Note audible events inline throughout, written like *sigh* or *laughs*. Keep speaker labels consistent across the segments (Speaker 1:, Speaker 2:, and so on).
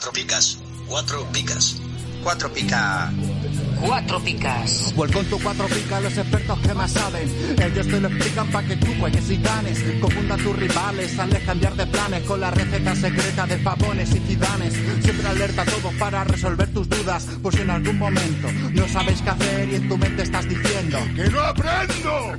Speaker 1: Cuatro picas. Cuatro picas.
Speaker 2: Cuatro pica.
Speaker 3: Cuatro picas.
Speaker 4: Vuelvo con tu cuatro picas los expertos que más saben. Ellos te lo explican para que tú juegues y ganes. Confunda a tus rivales, hazles cambiar de planes con la receta secreta de pavones y cidanes. Siempre alerta a todos para resolver tus dudas. Por si en algún momento no sabes qué hacer y en tu mente estás diciendo
Speaker 5: ¡Que no aprendo!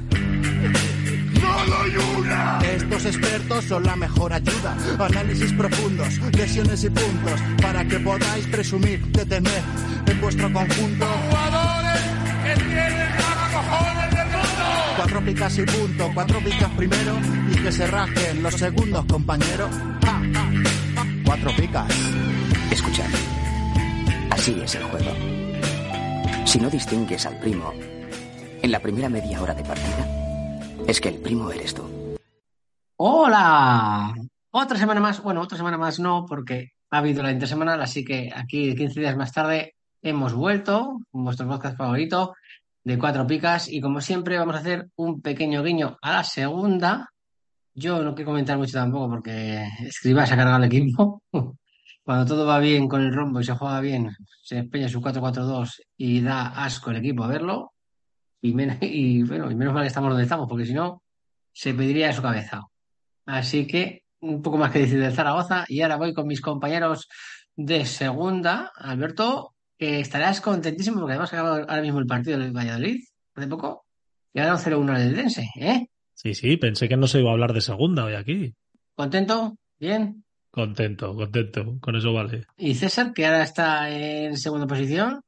Speaker 4: Estos expertos son la mejor ayuda. Análisis profundos, lesiones y puntos. Para que podáis presumir de tener en vuestro conjunto
Speaker 5: ¡Jugadores que tienen más cojones del mundo!
Speaker 4: cuatro picas y punto. Cuatro picas primero y que se rajen los segundos, compañero. Ja, ja, ja. Cuatro picas.
Speaker 3: Escuchad. Así es el juego. Si no distingues al primo en la primera media hora de partida, es que el primo eres tú.
Speaker 6: ¡Hola! Otra semana más, bueno, otra semana más no, porque ha habido la intersemanal, así que aquí 15 días más tarde hemos vuelto con vuestro podcast favorito de Cuatro Picas y como siempre vamos a hacer un pequeño guiño a la segunda. Yo no quiero comentar mucho tampoco porque Escriba se ha cargado el equipo. *laughs* Cuando todo va bien con el rombo y se juega bien, se empeña su 4-4-2 y da asco el equipo a verlo. Y, men- *laughs* y bueno, y menos mal que estamos donde estamos, porque si no, se pediría de su cabeza. Así que un poco más que decir del Zaragoza. Y ahora voy con mis compañeros de segunda. Alberto, que estarás contentísimo porque además ha acabado ahora mismo el partido del Valladolid, hace poco. Y ahora un 0-1 al Dense, ¿eh?
Speaker 7: Sí, sí, pensé que no se iba a hablar de segunda hoy aquí.
Speaker 6: ¿Contento? ¿Bien?
Speaker 7: Contento, contento, con eso vale.
Speaker 6: ¿Y César, que ahora está en segunda posición?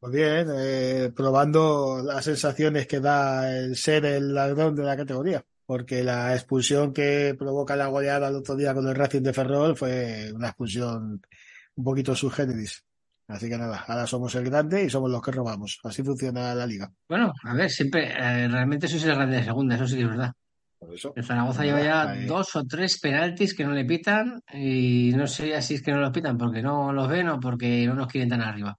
Speaker 8: Pues bien, eh, probando las sensaciones que da el ser el ladrón de la categoría, porque la expulsión que provoca la goleada el otro día con el Racing de Ferrol fue una expulsión un poquito subgéneris. Así que nada, ahora somos el grande y somos los que robamos. Así funciona la liga.
Speaker 6: Bueno, a ver, siempre, eh, realmente sois el grande de segunda, eso sí que es verdad.
Speaker 8: Por eso.
Speaker 6: El Zaragoza lleva ya
Speaker 8: ahí.
Speaker 6: dos o tres penaltis que no le pitan y no sé si es que no los pitan porque no los ven o porque no nos quieren tan arriba.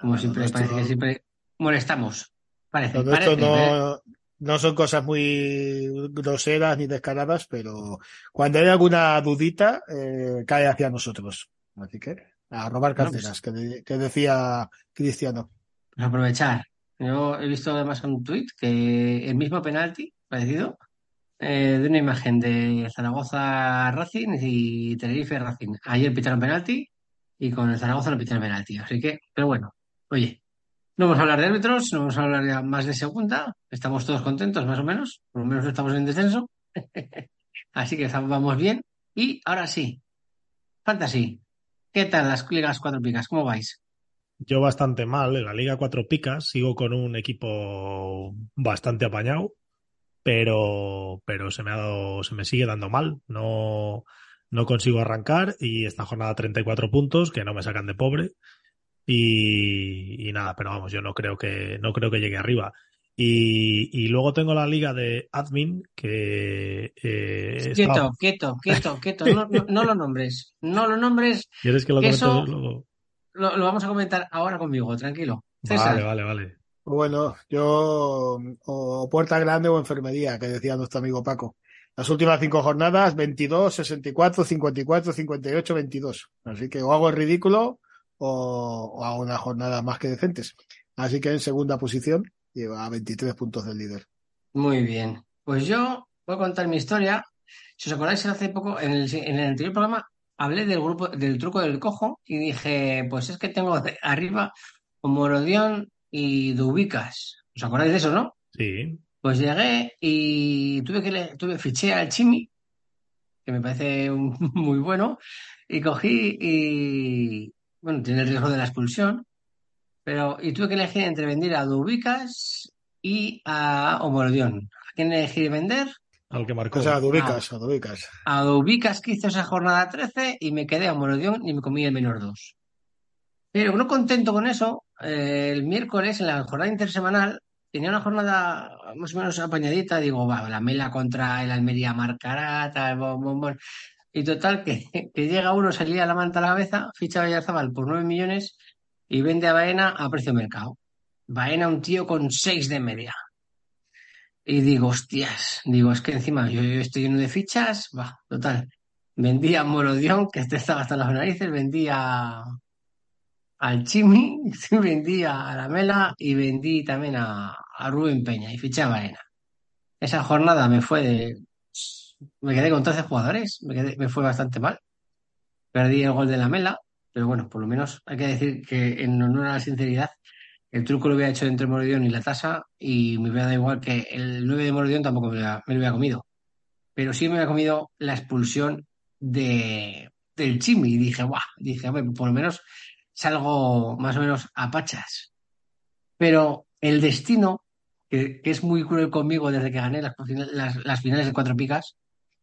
Speaker 6: Como
Speaker 8: Bueno,
Speaker 6: siempre,
Speaker 8: esto-
Speaker 6: parece que siempre molestamos. Parece,
Speaker 8: esto
Speaker 6: parece, ¿eh?
Speaker 8: no, no son cosas muy groseras ni descaradas, pero cuando hay alguna dudita, eh, cae hacia nosotros. Así que a robar carteras, que, de- que decía Cristiano.
Speaker 6: Pues aprovechar. Yo he visto además un tuit que el mismo penalti, parecido, eh, de una imagen de Zaragoza Racing y Tenerife Racing. Ayer pitaron penalti y con el Zaragoza no pitaron penalti. Así que, pero bueno, oye, no vamos a hablar de árbitros, no vamos a hablar ya más de segunda. Estamos todos contentos, más o menos. Por lo menos no estamos en descenso. *laughs* Así que vamos bien. Y ahora sí, Fantasy. ¿Qué tal las ligas cuatro picas? ¿Cómo vais?
Speaker 7: Yo bastante mal en la Liga Cuatro Picas, sigo con un equipo bastante apañado, pero, pero se me ha dado, se me sigue dando mal. No, no consigo arrancar y esta jornada 34 puntos que no me sacan de pobre. Y, y nada, pero vamos, yo no creo que, no creo que llegue arriba. Y, y luego tengo la liga de admin que eh,
Speaker 6: Quieto,
Speaker 7: estaba-
Speaker 6: quieto, quieto, quieto. No, no, no lo nombres. No lo nombres.
Speaker 7: ¿Quieres que lo
Speaker 6: que
Speaker 7: comente
Speaker 6: eso-
Speaker 7: luego?
Speaker 6: Lo, lo vamos a comentar ahora conmigo, tranquilo. César,
Speaker 7: Vale, vale, vale.
Speaker 8: Bueno, yo o puerta grande o enfermería, que decía nuestro amigo Paco. Las últimas cinco jornadas, 22, 64, 54, 58, 22. Así que o hago el ridículo o, o hago unas jornadas más que decentes. Así que en segunda posición lleva 23 puntos del líder.
Speaker 6: muy bien. Pues yo voy a contar mi historia. Si os acordáis, hace poco, en el, en el anterior programa, hablé del grupo, del truco del cojo y dije, pues es que tengo arriba Morodión y Dubicas. ¿Os acordáis de eso, no?
Speaker 7: Sí,
Speaker 6: Pues llegué y tuve que le, tuve, fiché al Chimi, que me parece un- *laughs* muy bueno, y cogí y, bueno, tiene el riesgo de la expulsión, pero, y tuve que elegir entre vender a Dubicas y a Omorodión. ¿A quién elegí vender?
Speaker 7: al que marcó.
Speaker 8: O sea, Dubicas, a Dubicas.
Speaker 6: A Dubicas que hizo esa jornada 13 y me quedé a Omorodión y me comí el menor 2. Pero no contento con eso, eh, el miércoles en la jornada intersemanal tenía una jornada más o menos apañadita. Digo, va, la Mela contra el Almería marcará, tal, bom, bom, bom. Y total, que, *laughs* que llega uno, se lía la manta a la cabeza, ficha a Villarzábal por 9 millones y vende a Baena a precio mercado. Baena, un tío con 6 de media. Y digo, hostias, digo, es que encima yo, estoy lleno de fichas, va, total. vendí a Morodión, que este estaba hasta las narices, vendí a, al Chimi, *laughs* vendí a la Mela y vendí también a, a Rubén Peña y fiché a Baena. Esa jornada me fue de... Me quedé con 13 jugadores, me, quedé- me fue bastante mal. Perdí el gol de la Mela, pero bueno, por lo menos hay que decir que en honor a la sinceridad, el truco lo había hecho entre Morodión y la tasa y me hubiera dado igual que el 9 de Morodión tampoco me lo, hubiera- hubiera comido. Pero sí me había comido la expulsión de, del Chimi y dije, guau, dije, hombre, por lo menos salgo más o menos a pachas. Pero el destino, que, es muy cruel conmigo desde que gané las, las finales de cuatro picas,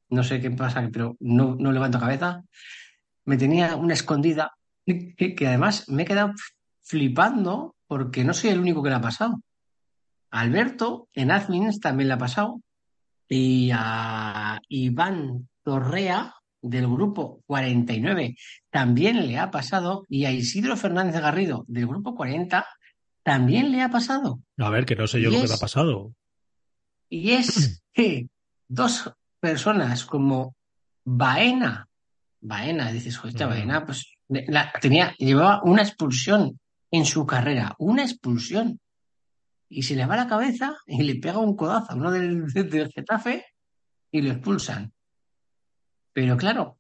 Speaker 6: no sé qué pasa, pero no, no levanto cabeza, me tenía una escondida que, que además me he quedado flipando porque no soy el único que le ha pasado. Alberto en Admins también le ha pasado y a Iván Torrea del grupo 49 también le ha pasado y a Isidro Fernández Garrido del grupo 40 también le ha pasado.
Speaker 7: A ver, que no sé yo
Speaker 6: Y
Speaker 7: lo que te ha pasado.
Speaker 6: Y es *clears throat* que dos personas como Baena, Baena, dices, joder,
Speaker 7: Mm.
Speaker 6: Baena, pues la- tenía, llevaba una expulsión en su carrera, una expulsión. Y se le va la cabeza y le pega un codazo a uno del, del Getafe y lo expulsan. Pero claro,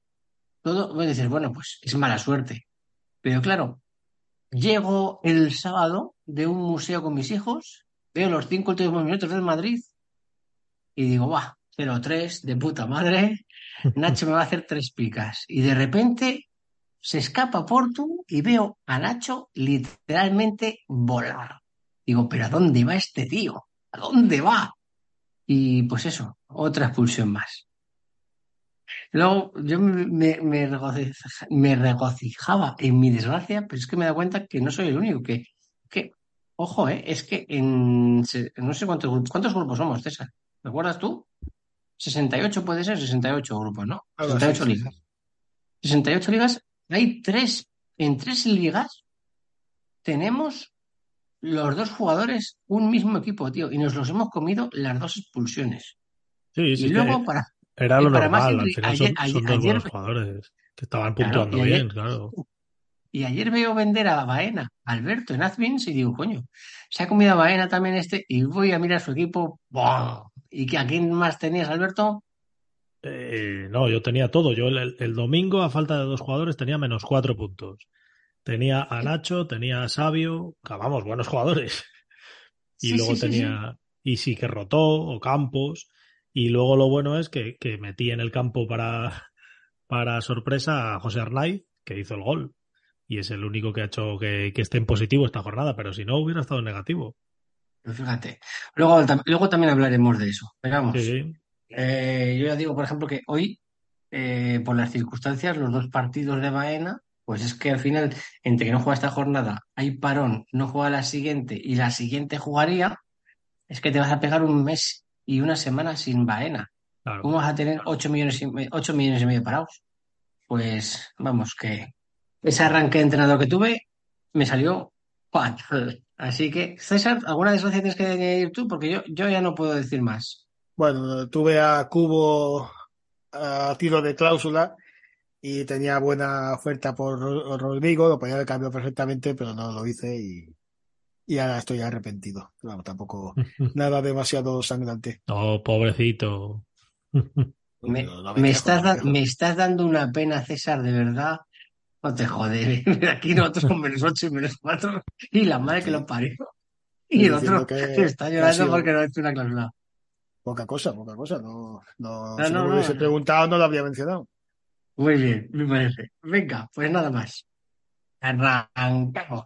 Speaker 6: todo, bueno, dices, bueno, pues es mala suerte. Pero claro, llego el sábado de un museo con mis hijos, veo los cinco últimos minutos del Madrid y digo, va, 0-3, de puta madre, Nacho me va a hacer tres picas. Y de repente se escapa Portu y veo a Nacho literalmente volar. Digo, pero ¿a dónde va este tío? ¿A dónde va? Y pues eso, otra expulsión más. Luego yo me, me, me regocija- me regocijaba en mi desgracia, pero es que me da cuenta que no soy el único, que, que ojo, eh, es que en no sé cuántos ¿cuántos grupos somos, César? ¿Recuerdas tú? 68 puede ser, 68 grupos, ¿no?
Speaker 8: Algo así,
Speaker 6: 68
Speaker 8: sí,
Speaker 6: ligas. 68 ligas, hay tres, en tres ligas tenemos los dos jugadores un mismo equipo, tío, y nos los hemos comido las dos expulsiones.
Speaker 7: Sí, sí,
Speaker 6: y luego para,
Speaker 7: era lo
Speaker 6: para más
Speaker 7: normal. Al final
Speaker 6: ayer-
Speaker 7: son,
Speaker 6: ayer-
Speaker 7: son dos
Speaker 6: ayer-
Speaker 7: buenos jugadores que estaban puntuando
Speaker 6: ayer-
Speaker 7: bien, claro.
Speaker 6: Y ayer veo vender a Baena, Alberto en Admins, y digo, coño, se ha comido a Baena también este, y voy a mirar su equipo. ¡buah! ¿Y a quién más tenías, Alberto?
Speaker 7: Eh, no, yo tenía todo. Yo el, el domingo, a falta de dos jugadores, tenía menos cuatro puntos. Tenía a Nacho, tenía a Sabio, que, vamos, buenos jugadores. *laughs* Y
Speaker 6: Sí,
Speaker 7: luego
Speaker 6: sí, sí,
Speaker 7: tenía Isi que rotó, o Campos. Y luego lo bueno es que, que metí en el campo para, *laughs* para sorpresa a José Arnaiz, que hizo el gol. Y es el único que ha hecho que, que esté en positivo esta jornada, pero si no, hubiera estado en negativo.
Speaker 6: Fíjate. Luego, tam- luego también hablaremos de eso. Pero vamos,
Speaker 7: Sí, sí.
Speaker 6: eh, yo ya digo, por ejemplo, que hoy, eh, por las circunstancias, los dos partidos de Baena, pues es que al final, entre que no juega esta jornada, hay parón, no juega la siguiente y la siguiente jugaría, es que te vas a pegar un mes y una semana sin Baena.
Speaker 7: Claro.
Speaker 6: ¿Cómo vas a tener 8 millones y, millones y medio parados? Pues vamos, que ese arranque de entrenador que tuve me salió fatal. Así que, César, ¿alguna desgracia tienes que añadir tú? Porque yo, yo ya no puedo decir más.
Speaker 8: Bueno, tuve a Cubo a tiro de cláusula y tenía buena oferta por Ro- Rodrigo, lo podía haber cambiado perfectamente, pero no lo hice y, y ahora estoy arrepentido. Vamos, tampoco *laughs* nada demasiado sangrante.
Speaker 7: No, pobrecito. *laughs*
Speaker 6: Me,
Speaker 8: No, no
Speaker 6: me
Speaker 8: quejo,
Speaker 6: estás, da-
Speaker 8: me
Speaker 6: estás dando una pena, César, de verdad. No te jodes. *laughs* Aquí nosotros con menos 8 y menos 4 y la madre que lo parió. Y el otro
Speaker 8: que- *laughs*
Speaker 6: está llorando porque no ha hecho una cláusula.
Speaker 8: Poca cosa, poca cosa. No, no,
Speaker 6: No,
Speaker 8: si no, me hubiese
Speaker 6: no.
Speaker 8: preguntado, no lo habría mencionado.
Speaker 6: Muy bien, me parece. Venga, pues nada más. Arrancamos.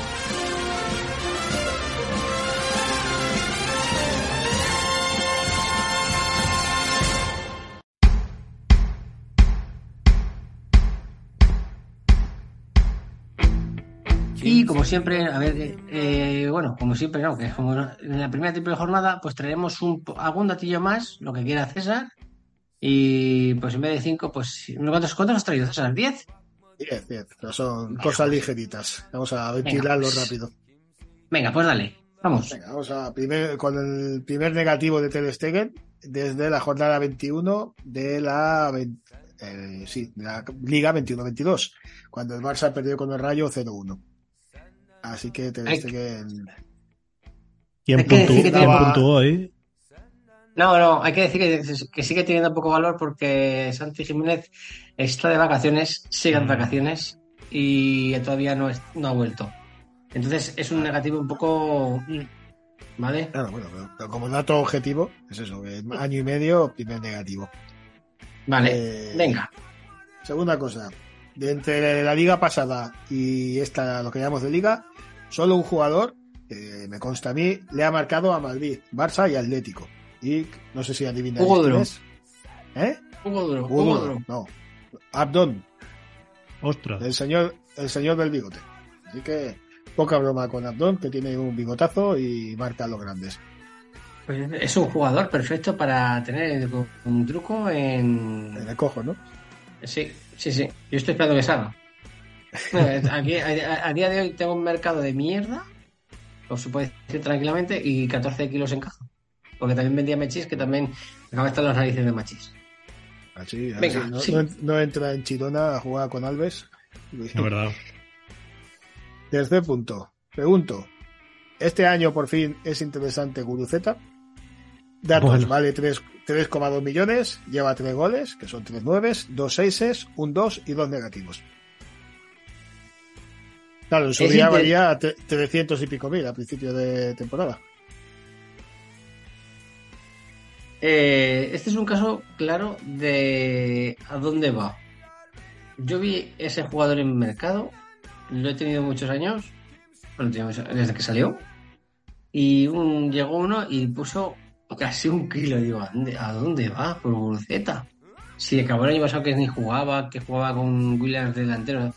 Speaker 6: Siempre, a ver, eh, bueno, como siempre, no, que como en la primera triple jornada, pues traeremos un, algún datillo más, lo que quiera César. Y pues en vez de cinco, pues, ¿cuántos, cuántos has traído, César? ¿Diez?
Speaker 8: Diez, diez. Pero son cosas ligeritas. Vamos a ventilarlo
Speaker 6: pues.
Speaker 8: rápido.
Speaker 6: Venga, pues dale, vamos.
Speaker 8: Venga, vamos a primer, con el primer negativo de Ter Stegen desde la jornada 21 de la, eh, sí, de la Liga 21-22, cuando el Barça perdió con el Rayo 0-1. Así que
Speaker 7: ¿Quién
Speaker 6: Hay que decir
Speaker 7: puntuó,
Speaker 6: que
Speaker 7: quién
Speaker 8: tiene-
Speaker 7: puntuó hoy?
Speaker 6: No, no, hay que decir que, que sigue teniendo poco valor porque Santi Jiménez está de vacaciones, sigue en
Speaker 7: Mm.
Speaker 6: vacaciones y todavía no, es- no ha vuelto. Entonces es un negativo un poco... ¿Vale?
Speaker 8: Claro, bueno, pero, pero como dato objetivo, es eso, año y medio, primer negativo.
Speaker 6: Vale,
Speaker 8: Eh,
Speaker 6: venga.
Speaker 8: Segunda cosa, de entre la liga pasada y esta, lo que llamamos de liga, solo un jugador, me consta a mí, le ha marcado a Madrid, Barça y Atlético. Y no sé si adivináis
Speaker 6: Hugo
Speaker 8: quién
Speaker 6: Duro.
Speaker 8: es. ¿Eh?
Speaker 6: Hugo Duro,
Speaker 8: Hugo Duro. no. Abdón,
Speaker 7: Ostras.
Speaker 8: el señor, el señor del bigote. Así que poca broma con Abdón, que tiene un bigotazo y marca a los grandes.
Speaker 6: Pues es un jugador perfecto para tener un truco en...
Speaker 8: En el cojo, ¿no?
Speaker 6: Sí, sí, sí. Yo estoy esperando que salga. Eh, Aquí, a, a día de hoy tengo un mercado de mierda, os se puede decir tranquilamente, y 14 kilos en caja. Porque también vendía Mechis, que también acaba de estar en las narices de Machis.
Speaker 8: Así, a ver
Speaker 6: Venga,
Speaker 8: no,
Speaker 6: sí.
Speaker 8: no- no entra en Chirona a jugar con Alves.
Speaker 7: Es verdad.
Speaker 8: Tercer punto. Pregunto. Este año por fin es interesante Guruceta. Datos,
Speaker 7: Bueno.
Speaker 8: vale tres- 3,2 millones, lleva 3 goles, que son 3 nueves, 2 seises, un 2 y 2 negativos. Claro, en su
Speaker 6: Es
Speaker 8: día valía tre- 300 y pico mil a principio de temporada.
Speaker 6: Eh, este es un caso claro de a dónde va. Yo vi ese jugador en mercado, lo he tenido muchos años, bueno, desde que salió, y un, llegó uno y puso casi un kilo. Digo, ¿a dónde, va por Guruceta? Si acabó el año pasado que ni jugaba, que jugaba con Williams delantero.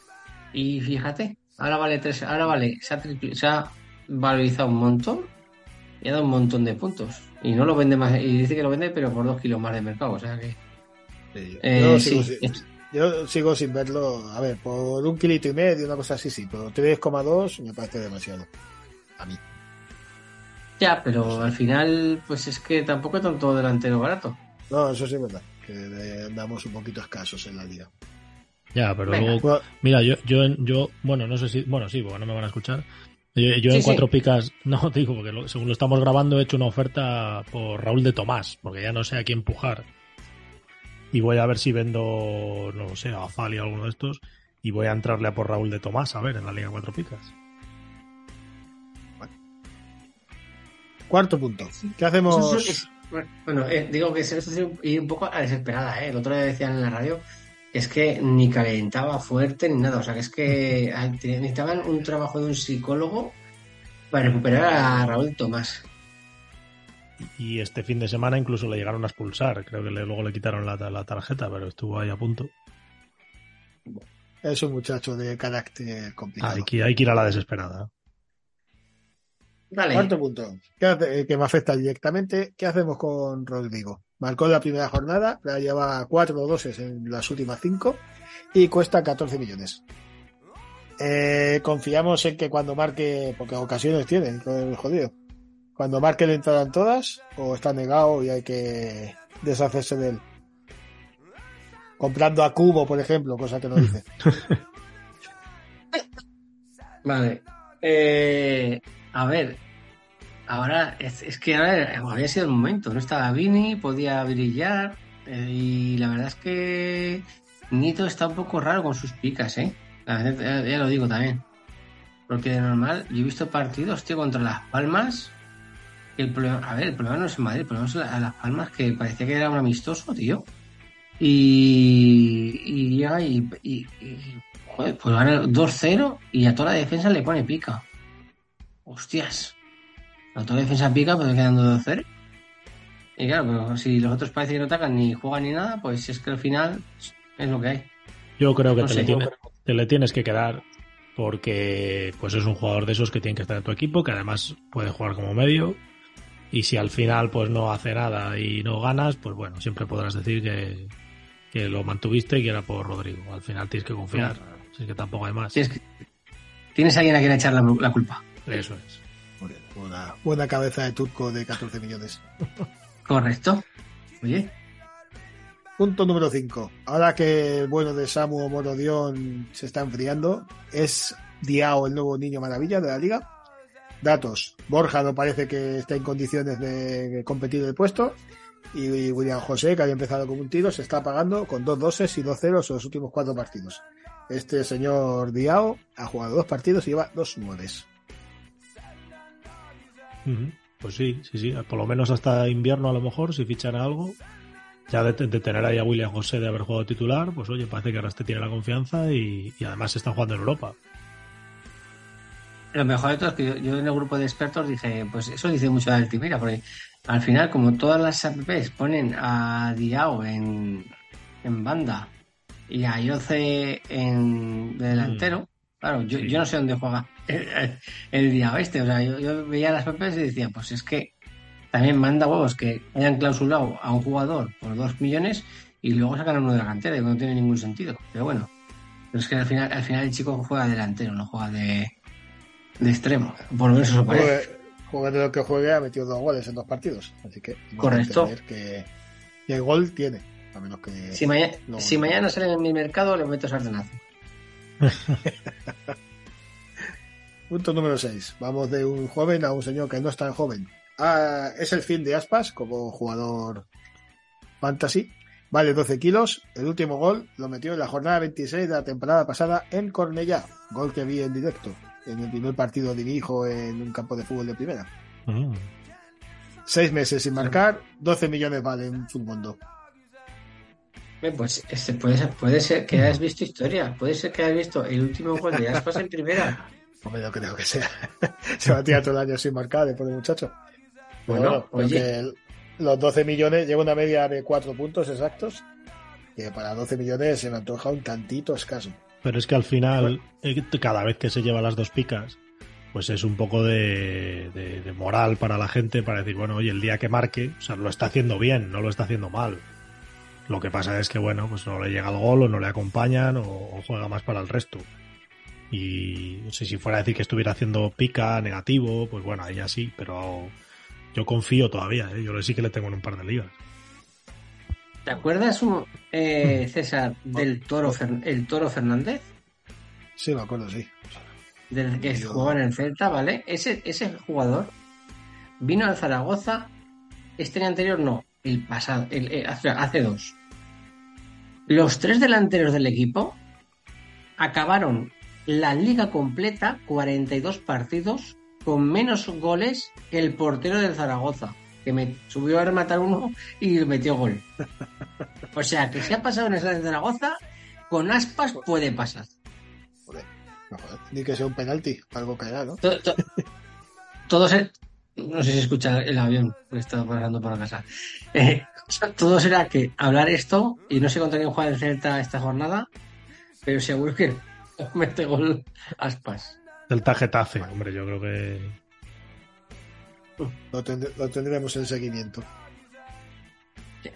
Speaker 6: Y fíjate, ahora vale tres, ahora vale, se ha, tripli- se ha valorizado un montón y ha dado un montón de puntos. Y no lo vende más, y dice que lo vende, pero por dos kilos más de mercado. O sea que. eh,
Speaker 8: yo,
Speaker 6: sí,
Speaker 8: sigo, sin- yo sigo sin verlo. A ver, por un kilito y medio, una cosa así, sí, pero 3,2 me parece demasiado. A mí.
Speaker 6: Ya, pero al final, pues es que tampoco es tanto delantero barato.
Speaker 8: No, eso sí es verdad, que andamos un poquito escasos en la liga.
Speaker 7: Ya, pero
Speaker 6: Venga.
Speaker 7: luego, mira, yo, yo, en- yo, bueno, no sé si, bueno, sí, porque no me van a escuchar. Yo, yo
Speaker 6: Sí,
Speaker 7: en
Speaker 6: sí.
Speaker 7: cuatro picas, *laughs* no digo, porque lo- según lo estamos grabando he hecho una oferta por Raúl de Tomás, porque ya no sé a quién empujar. Y voy a ver si vendo, no sé, a Fali o alguno de estos, y voy a entrarle a por Raúl de Tomás, a ver, en la Liga Cuatro Picas.
Speaker 8: cuarto punto. ¿Qué hacemos?
Speaker 6: Bueno, eh, digo que eso es ir un poco a desesperada, ¿eh? El otro día decían en la radio es que ni calentaba fuerte ni nada. O sea, que es que necesitaban un trabajo de un psicólogo para recuperar a Raúl Tomás.
Speaker 7: Y este fin de semana incluso le llegaron a expulsar, creo que le- luego le quitaron la, la tarjeta, pero estuvo ahí a punto.
Speaker 8: Es un muchacho de carácter complicado.
Speaker 7: Hay que, hay que ir a la desesperada.
Speaker 6: Vale.
Speaker 8: Cuarto punto, ¿Qué hace- eh, que me afecta directamente. ¿Qué hacemos con Rodrigo? Marcó la primera jornada, la lleva cuatro doses en las últimas cinco y cuesta 14 millones. Eh, confiamos en que cuando marque, porque ocasiones tienen, el jodido. Cuando marque le entrarán todas o está negado y hay que deshacerse de él. Comprando a Cubo, por ejemplo, cosa que no dice. *laughs*
Speaker 6: Vale. Eh, a ver. Ahora, es, que ahora había sido el momento. No estaba Vini, podía brillar. eh, y la verdad es que Nito está un poco raro con sus picas, ¿eh? La ya, ya lo digo también. Porque de normal, yo he visto partidos, tío, contra Las Palmas. El problema, a ver, el problema no es en Madrid, el problema es a Las Palmas, que parecía que era un amistoso, tío. Y, y llega y, y- y, joder, pues gana 2-0 y a toda la defensa le pone pica. Hostias. La defensa pica, pues quedando 2-0. Y claro, pero si los otros parece que no atacan ni juegan ni nada, pues es que al final es lo que hay.
Speaker 7: Yo creo que
Speaker 6: No
Speaker 7: te,
Speaker 6: sé,
Speaker 7: le te tienes que quedar porque pues es un jugador de esos que tiene que estar en tu equipo, que además puede jugar como medio. Y si al final pues no hace nada y no ganas, pues bueno, siempre podrás decir que, que lo mantuviste y que era por Rodrigo. Al final tienes que confiar. Si es que tampoco hay más.
Speaker 6: Tienes, que- tienes a alguien a quien echar la, la culpa.
Speaker 7: Eso es.
Speaker 8: Bien, Buena, buena cabeza de turco de 14 millones.
Speaker 6: Correcto. Oye,
Speaker 8: Punto número 5. Ahora que el bueno de Samu Morodion se está enfriando, es Diao el nuevo niño maravilla de la liga. Datos. Borja no parece que esté en condiciones de competir el puesto. Y William José, que había empezado con un tiro, se está pagando con dos doses y dos ceros en los últimos cuatro partidos. Este señor Diao ha jugado dos partidos y lleva dos nueves.
Speaker 7: Pues sí, sí, sí. Por lo menos hasta invierno a lo mejor, si fichan algo. Ya de, de tener ahí a William José de haber jugado titular, pues oye, parece que ahora este tiene la confianza y, y además se está jugando en Europa.
Speaker 6: lo mejor de todo es que yo, yo en el grupo de expertos dije, pues eso dice mucho de Altimira, porque al final, como todas las apps ponen a Diao en, en banda y a Yoce en de delantero, claro, yo,
Speaker 7: Sí.
Speaker 6: yo no sé dónde juega el, el Diao este. O sea, yo, yo veía las apps y decía, pues es que también manda huevos que hayan clausulado a un jugador por dos millones y luego sacan a uno de la cantera, que no tiene ningún sentido. Pero bueno, pero es que al final, al final el chico juega delantero, no juega de, de extremo. Por lo menos eso parece.
Speaker 8: Juegue, juegue de lo que juegue, ha metido dos goles en dos partidos. Así que
Speaker 6: Correcto.
Speaker 8: Que, que el gol tiene. A menos que.
Speaker 6: Si, mañana
Speaker 8: no-
Speaker 6: si mañana sale en mi mercado, le meto sartenazo. *laughs*
Speaker 8: Punto número 6. Vamos de un joven a un señor que no es tan joven. Ah, es el fin de Aspas como jugador fantasy. Vale 12 kilos. El último gol lo metió en la jornada 26 de la temporada pasada en Cornellá. Gol que vi en directo en el primer partido de mi hijo en un campo de fútbol de primera.
Speaker 7: Mm.
Speaker 8: Seis meses sin marcar, 12 millones vale en su mundo.
Speaker 6: Bien, Pues este puede, ser, puede ser que hayas visto historia. Puede ser que hayas visto el último gol de Aspas en primera.
Speaker 8: No me lo creo que sea. *laughs* Se va a tirar todo el año sin marcar después de muchacho. Pero
Speaker 6: Bueno,
Speaker 8: creo
Speaker 6: oye.
Speaker 8: el- los 12 millones lleva una media de 4 puntos exactos. Que para 12 millones se me antoja un tantito escaso.
Speaker 7: Pero es que al final, eh, cada vez que se lleva las dos picas, pues es un poco de, de- de moral para la gente para decir, bueno, oye, el día que marque, o sea, lo está haciendo bien, no lo está haciendo mal. Lo que pasa es que, bueno, pues no le llega el gol o no le acompañan o, o juega más para el resto. Y no sé si fuera a decir que estuviera haciendo pica negativo, pues bueno, ahí ya sí, pero yo confío todavía, ¿eh? yo sí que le tengo en un par de ligas.
Speaker 6: ¿Te acuerdas, un- eh, *laughs* César, del toro, Fer- el toro Fernández?
Speaker 8: Sí, me acuerdo, sí.
Speaker 6: Del que
Speaker 8: Yo-
Speaker 6: jugaba en el Celta, ¿vale? Ese, ese jugador vino al Zaragoza, este año anterior no, el pasado, el, el- hace, hace dos. Los tres delanteros del equipo acabaron la liga completa, 42 partidos, con menos goles que el portero del Zaragoza, que me subió a rematar uno y metió gol. O sea, que si ha pasado en el Zaragoza, con aspas puede pasar.
Speaker 8: Joder, no, joder. Ni que sea un penalti, algo caerá, ¿no?
Speaker 6: To- to- Todo se... No sé si escucha el avión, porque está pasando por la casa. Eh, todo será que hablar esto, y no sé contra quién juega el Celta esta jornada, pero seguro que mete gol aspas.
Speaker 7: Delta Getafe, hombre, yo creo que
Speaker 8: Lo, tend- lo tendremos en seguimiento.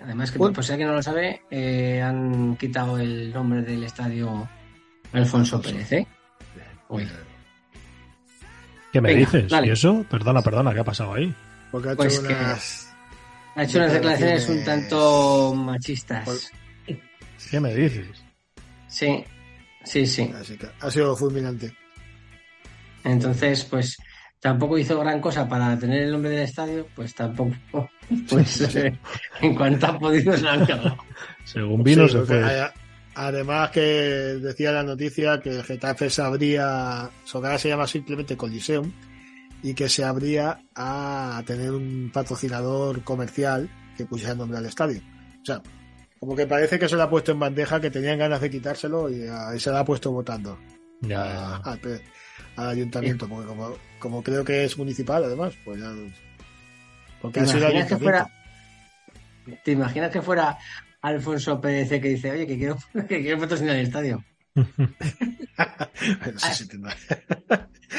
Speaker 6: Además, que
Speaker 8: Bueno.
Speaker 6: por si alguien no lo sabe, eh, han quitado el nombre del estadio Alfonso Pérez, ¿eh? Uy.
Speaker 7: ¿Qué me
Speaker 6: Venga,
Speaker 7: dices?
Speaker 6: dale.
Speaker 7: ¿Y eso? Perdona, perdona, ¿qué ha pasado ahí?
Speaker 8: Porque ha hecho
Speaker 6: Pues que-
Speaker 8: unas.
Speaker 6: Ha hecho unas declaraciones un tanto machistas.
Speaker 7: ¿Qué me dices?
Speaker 6: Sí, sí, sí.
Speaker 8: Así que ha sido fulminante.
Speaker 6: Entonces, pues tampoco hizo gran cosa para tener el nombre del estadio, pues tampoco, *laughs* pues eh, *laughs* en cuanto ha podido se lo han cagado.
Speaker 7: Según vino
Speaker 8: Sí,
Speaker 7: se fue.
Speaker 8: Además que decía la noticia que el Getafe se abría, su ahora se llama simplemente Coliseum, y que se abría a tener un patrocinador comercial que pusiera el nombre al estadio. O sea, como que parece que se lo ha puesto en bandeja, que tenían ganas de quitárselo y, y se lo ha puesto votando
Speaker 7: Ya,
Speaker 8: a- al, ayuntamiento, porque como, como creo que es municipal además, pues ya... Porque
Speaker 6: ¿Te
Speaker 8: ha sido
Speaker 6: imaginas, que
Speaker 8: ayuntamiento.
Speaker 6: fuera, ¿Te imaginas que fuera Alfonso PDC que dice, oye, que quiero, *laughs* que quiero patrocinar el estadio? *laughs* *laughs*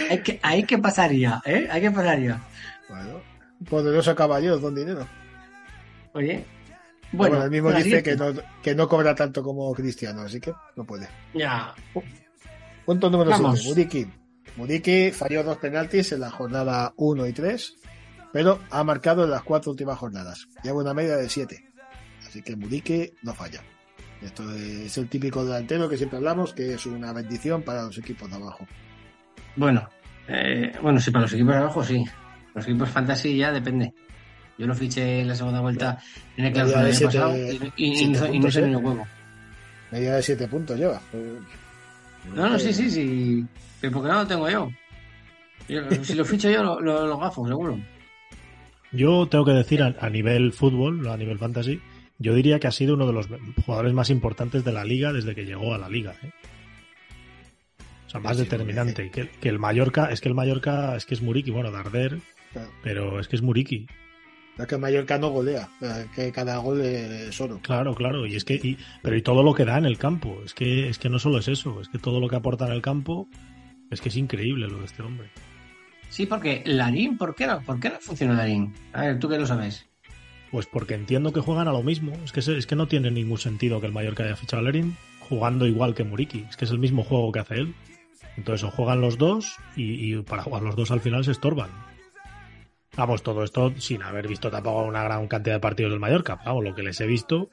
Speaker 6: Hay que, ahí qué pasaría, ¿eh? Ahí qué pasaría.
Speaker 8: Bueno, poderoso caballero con dinero.
Speaker 6: Oye,
Speaker 8: Bueno,
Speaker 6: bueno,
Speaker 8: el mismo dice
Speaker 6: siguiente.
Speaker 8: que no, que no cobra tanto como Cristiano, así que no puede.
Speaker 6: Ya,
Speaker 8: Punto número
Speaker 6: Vamos.
Speaker 8: 7, Muriki. Muriki falló dos penaltis en la jornada 1 y 3, pero ha marcado en las cuatro últimas jornadas. Lleva una media de 7. Así que Muriki no falla. Esto es el típico delantero que siempre hablamos, que es una bendición para los equipos de abajo.
Speaker 6: bueno, eh, bueno, sí, para los equipos de abajo sí. Los equipos fantasy ya depende. Yo lo fiché en la segunda vuelta en el clausura
Speaker 8: de
Speaker 6: del año
Speaker 8: siete-
Speaker 6: pasado y, y- no, y no
Speaker 8: puntos,
Speaker 6: sé
Speaker 8: ¿eh?
Speaker 6: ni el huevo.
Speaker 8: Media de 7 puntos lleva.
Speaker 6: No, no, sí, sí, sí. Pero porque no lo tengo yo. Yo- si lo ficho yo, lo, lo, lo gafo, seguro.
Speaker 7: Yo tengo que decir a, a nivel fútbol, a nivel fantasy, yo diría que ha sido uno de los jugadores más importantes de la liga desde que llegó a la liga. ¿eh? O sea, más
Speaker 8: Sí,
Speaker 7: determinante. Que, que el Mallorca, es que el Mallorca es que es Muriki, bueno, Darder,
Speaker 8: Claro.
Speaker 7: pero es que es Muriki.
Speaker 8: Es que Mallorca no golea, que cada gol es oro.
Speaker 7: Claro, claro. Y es que, y- pero y todo lo que da en el campo. Es que, es que no solo es eso, es que todo lo que aporta en el campo es que es increíble lo de este hombre.
Speaker 6: Sí, porque Larín, ¿por qué no, por qué no funciona Larín? A ver, tú que lo sabes.
Speaker 7: Pues porque entiendo que juegan a lo mismo. Es que, se- es que no tiene ningún sentido que el Mallorca haya fichado a Lerin jugando igual que Muriki. Es que es el mismo juego que hace él. Entonces o juegan los dos y, y para jugar los dos al final se estorban. Vamos, todo esto sin haber visto tampoco una gran cantidad de partidos del Mallorca. Vamos, lo que les he visto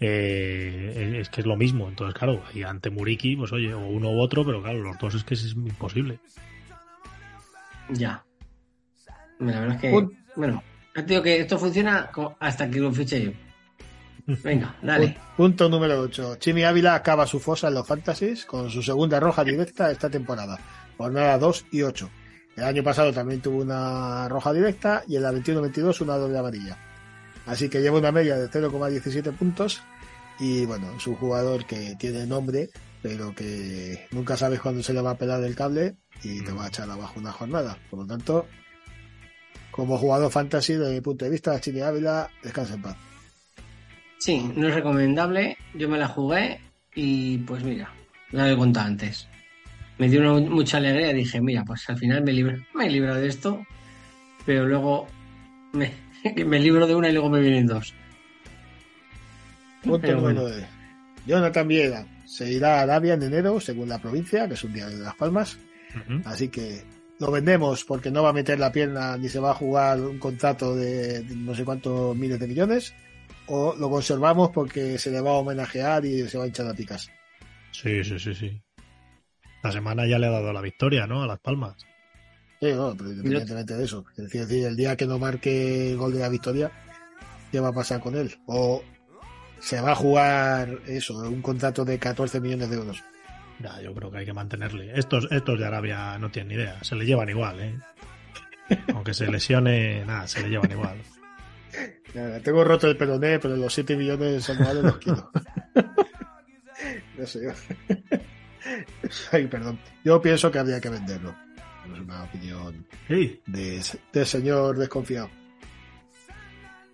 Speaker 7: eh, es que es lo mismo. Entonces, claro, y ante Muriki, pues oye, o uno u otro, pero claro, los dos es que es imposible.
Speaker 6: Ya. La verdad es que. Bueno, digo que esto funciona hasta que lo fiche yo. Venga, *laughs* dale.
Speaker 8: Pu- Punto número 8. Chimi Ávila acaba su fosa en los Fantasies con su segunda roja directa esta temporada. Jornada 2 y 8. El año pasado también tuvo una roja directa y en la 21-22 una doble amarilla. Así que lleva una media de 0,17 puntos y bueno, es un jugador que tiene nombre, pero que nunca sabes cuándo se le va a pelar el cable y te va a echar abajo una jornada. Por lo tanto, como jugador fantasy, desde mi punto de vista, Chimi Ávila descansa en paz.
Speaker 6: Sí, no es recomendable. Yo me la jugué y pues mira, lo he contado antes. Me dio una- mucha alegría. Dije, mira, pues al final me libro, me he librado de esto, pero luego me, *laughs* me libro de una y luego me vienen dos.
Speaker 8: Punto número
Speaker 6: bueno.
Speaker 8: 9. Jonathan Viera se irá a Arabia en enero, según la provincia, que es un día de Las Palmas. Así que lo vendemos porque no va a meter la pierna ni se va a jugar un contrato de no sé cuántos miles de millones. O lo conservamos porque se le va a homenajear y se va a hinchar a picas.
Speaker 7: Sí, sí, sí, sí. La semana ya le ha dado la victoria, ¿no? A Las Palmas.
Speaker 8: Sí, no, pero independientemente de eso. Es decir, es decir, el día que no marque el gol de la victoria, ¿qué va a pasar con él? O se va a jugar eso, un contrato de 14 millones de euros.
Speaker 7: Ya, yo creo que hay que mantenerle. Estos, estos de Arabia no tienen ni idea. Se le llevan igual, ¿eh? Aunque se lesione, nada, se le llevan igual.
Speaker 8: Nada, tengo roto el peroné, pero los 7 millones anuales los quiero. no sé. Ay, perdón. Yo pienso que habría que venderlo. Es una opinión
Speaker 7: Sí,
Speaker 8: de, de señor desconfiado.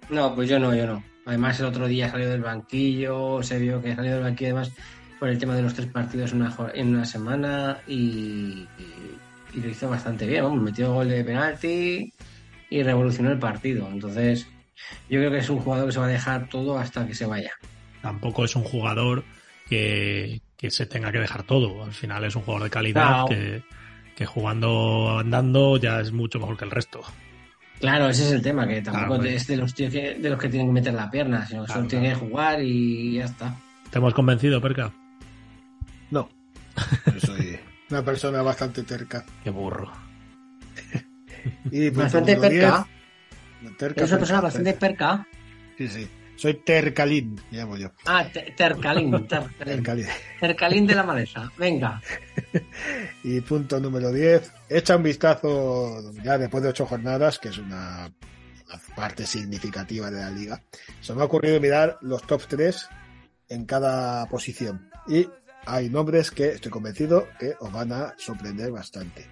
Speaker 6: No, pues yo no, yo no. Además, el otro día salió del banquillo, se vio que salió del banquillo además por el tema de los tres partidos en una, jo- en una semana y, y- y lo hizo bastante bien. Vamos, metió gol de penalti y revolucionó el partido. Entonces, yo creo que es un jugador que se va a dejar todo hasta que se vaya.
Speaker 7: tampoco es un jugador que, que se tenga que dejar todo. Al final es un jugador de calidad
Speaker 6: No.
Speaker 7: que, que jugando andando ya es mucho mejor que el resto.
Speaker 6: Claro, ese es el tema, que tampoco
Speaker 7: Claro, hombre.
Speaker 6: es de los tíos que, de los que tienen que meter la pierna, sino que
Speaker 7: Claro,
Speaker 6: solo tienen
Speaker 7: claro.
Speaker 6: que jugar y ya está.
Speaker 7: ¿Te hemos convencido, Perca?
Speaker 8: No. Yo soy, *laughs* Una persona bastante terca.
Speaker 7: Qué burro.
Speaker 8: Y *laughs* punto
Speaker 6: Bastante
Speaker 8: número
Speaker 6: perca.
Speaker 8: 10, terca,
Speaker 6: Es una persona
Speaker 8: perca,
Speaker 6: bastante
Speaker 8: terca.
Speaker 6: perca.
Speaker 8: Sí, sí. Soy tercalín, me llamo yo.
Speaker 6: Ah, te- tercalín, *laughs* tercalín.
Speaker 8: Tercalín.
Speaker 6: Tercalín de la maleza. Venga.
Speaker 8: Y punto número 10. Echa un vistazo ya después de ocho jornadas, que es una, una parte significativa de la liga. Se me ha ocurrido mirar los top 3 en cada posición. Y hay nombres que estoy convencido que os van a sorprender bastante.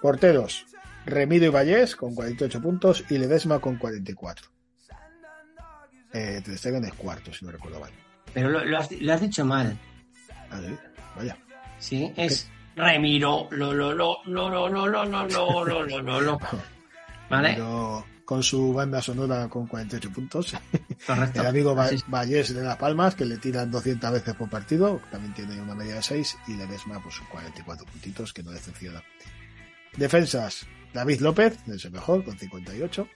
Speaker 8: Porteros. Remido y Vallés con 48 puntos y Ledesma con 44. Eh, Ter Stegen es cuarto, si no recuerdo mal.
Speaker 6: Pero lo, lo has, lo has dicho mal.
Speaker 8: Ah, sí, Vaya.
Speaker 6: Sí, es Remiro. Lo, lo, lo, lo, lo, lo, lo, lo, lo, lo, lo, lo, lo. ¿Vale?
Speaker 8: Pero con su banda sonora con 48 puntos. *laughs*
Speaker 6: Correcto.
Speaker 8: El amigo. Vallés de Las Palmas, que le tiran 200 veces por partido, también tiene una media de 6, y Ledesma, pues 44 puntitos, que no decepciona. Defensas, David López, es el mejor, con 58.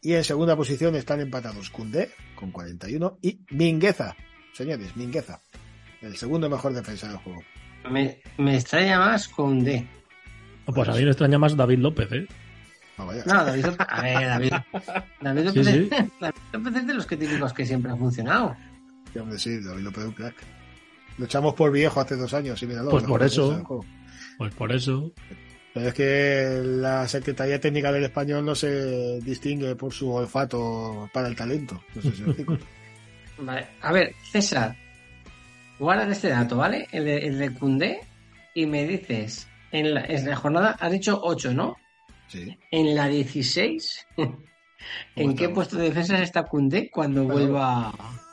Speaker 8: Y en segunda posición están empatados Cundé, con 41, y Mingueza. Señores, Mingueza. El segundo mejor defensa del juego.
Speaker 6: Me, me extraña más con D.
Speaker 7: Pues a mí me extraña más David López, ¿eh?
Speaker 8: Ah, vaya.
Speaker 6: No, David López. A ver, David. David López,
Speaker 7: Sí, sí. *laughs*
Speaker 6: David López es de los que típicos que siempre han funcionado.
Speaker 8: Sí, hombre, sí, David López es un crack. Lo echamos por viejo hace dos años, y míralo.
Speaker 7: Pues por eso. Pues por eso.
Speaker 8: Pero es que la Secretaría Técnica del Español no se distingue por su olfato para el talento. No sé si. *laughs*
Speaker 6: Vale. A ver, César. Guarda este dato, ¿vale? El de, el de Cundé. Y me dices, en la, en la jornada has dicho 8, ¿no?
Speaker 8: Sí.
Speaker 6: En la 16, *laughs* ¿en qué puesto de defensa está Cundé cuando vuelva?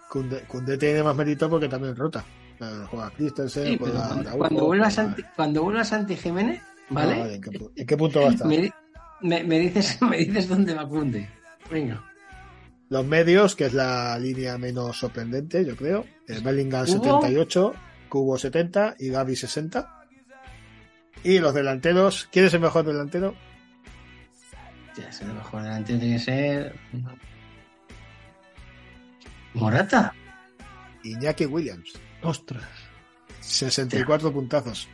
Speaker 8: Cundé, Cundé tiene más mérito porque también rota. Eh, Juega Christensen,
Speaker 6: Sí,
Speaker 8: juega
Speaker 6: cuando, vuelva Santi, cuando vuelva Santi Jiménez,
Speaker 8: Ah,
Speaker 6: ¿vale?
Speaker 8: vale, ¿en, qué, pu- en qué punto va a estar?
Speaker 6: me, me- me dices, *laughs* me dices dónde va Cundé. Venga.
Speaker 8: Los medios, que es la línea menos sorprendente, yo creo. Bellingham
Speaker 6: ¿Cubo?
Speaker 8: 78, Cubo 70 y Gaby 60. Y los delanteros, ¿quién es el mejor delantero?
Speaker 6: Sé, lo mejor delantero tiene que ser. Morata.
Speaker 8: Iñaki Williams.
Speaker 7: Ostras.
Speaker 8: 64 puntazos.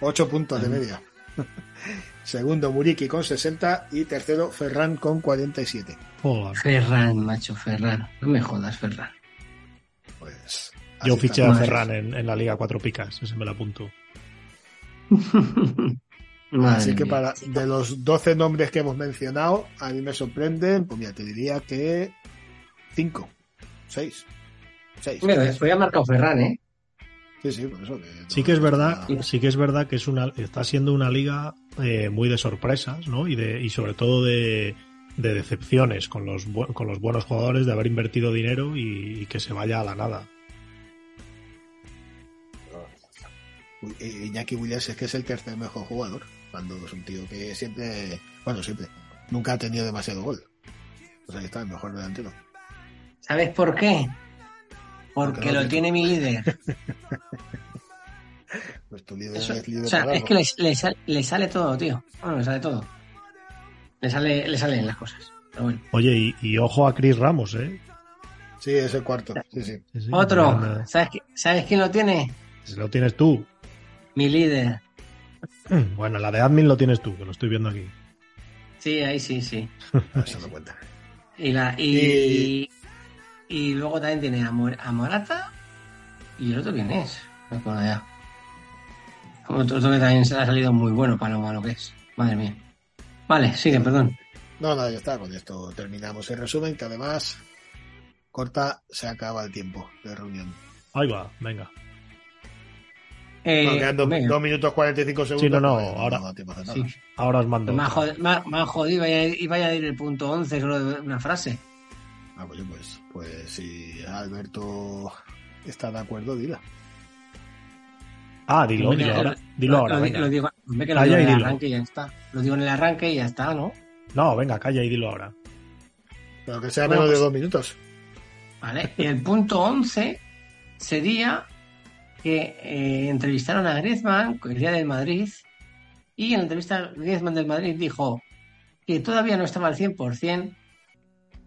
Speaker 8: 8 puntos de media. *laughs* Segundo, Muriki con 60 y tercero, Ferran con 47.
Speaker 7: Joder.
Speaker 6: Ferran, macho, Ferran. No me jodas, Ferran.
Speaker 8: Pues
Speaker 7: Yo fiché a. Ferran en, en la Liga Cuatro Picas, ese me lo apunto. *laughs*
Speaker 6: Madre
Speaker 8: Así que
Speaker 6: mía.
Speaker 8: para de los 12 nombres que hemos mencionado, a mí me sorprenden, pues mira, te diría que 5, 6. 6.
Speaker 6: Mira, voy a marcar Ferran, ¿eh?
Speaker 8: Sí, sí, por eso. que
Speaker 7: Sí que es verdad, sí que es verdad que es una, está siendo una liga eh, muy de sorpresas, ¿no? Y de, y sobre todo de, de decepciones con los, con los buenos jugadores de haber invertido dinero y, y que se vaya a la nada.
Speaker 8: I- Iñaki Williams es que es el tercer mejor jugador. Cuando es un tío que siempre, bueno, siempre, nunca ha tenido demasiado gol. Sea, que está el mejor delantero.
Speaker 6: ¿Sabes por qué?
Speaker 8: Porque
Speaker 6: lo
Speaker 8: tiene-
Speaker 6: tiene mi líder. *laughs*
Speaker 8: Pues tu líder
Speaker 6: Eso-
Speaker 8: es líder
Speaker 6: o sea, es que le, le sal- le sale todo, tío. Bueno, le sale todo. Le sale, le salen las cosas. Pero bueno.
Speaker 7: Oye, y, y ojo a Chris Ramos, ¿eh?
Speaker 8: Sí, es el cuarto. Sí, sí.
Speaker 7: Sí, sí,
Speaker 6: Otro. ¿Sabes, ¿Sabes quién lo tiene?
Speaker 7: Lo tienes tú.
Speaker 6: Mi líder.
Speaker 7: Bueno, la de admin lo tienes tú, que lo estoy viendo aquí.
Speaker 6: Sí, ahí sí, sí. *laughs*
Speaker 8: Eso no cuenta.
Speaker 6: Y, la, y, y luego también tiene a, Mor- a Morata. ¿Y el otro quién es? No me acuerdo ya. Otro, otro que también se le ha salido muy bueno para lo malo que es. Madre mía. Vale, sigue, perdón.
Speaker 8: No, no, ya está. Con esto terminamos el resumen, que además corta, se acaba el tiempo de reunión.
Speaker 7: Ahí va, venga.
Speaker 6: Eh,
Speaker 8: Bueno, quedan dos,
Speaker 6: venga.
Speaker 8: dos minutos 45 segundos.
Speaker 7: Sí, no, no,
Speaker 8: pues
Speaker 7: ahora-
Speaker 6: Sí.
Speaker 7: Ahora os mando.
Speaker 6: Me ha
Speaker 7: otra.
Speaker 6: jodido, me y vaya, y vaya a ir el punto 11 solo una frase.
Speaker 8: Ah, pues, pues, pues si Alberto está de acuerdo, dila.
Speaker 7: Ah, dilo, ahora. Dilo
Speaker 6: lo-
Speaker 7: ahora,
Speaker 6: lo,
Speaker 7: venga.
Speaker 6: lo digo, que lo digo en el
Speaker 7: dilo.
Speaker 6: arranque y ya está. Lo digo en el arranque y ya está, ¿no?
Speaker 7: No, venga, calla y dilo ahora.
Speaker 8: Pero que sea
Speaker 6: Bueno,
Speaker 8: menos de
Speaker 6: pues-
Speaker 8: dos minutos.
Speaker 6: Vale. Y el punto 11 sería que eh, entrevistaron a Griezmann el día del Madrid y en la entrevista Griezmann del Madrid dijo que todavía no estaba al 100%,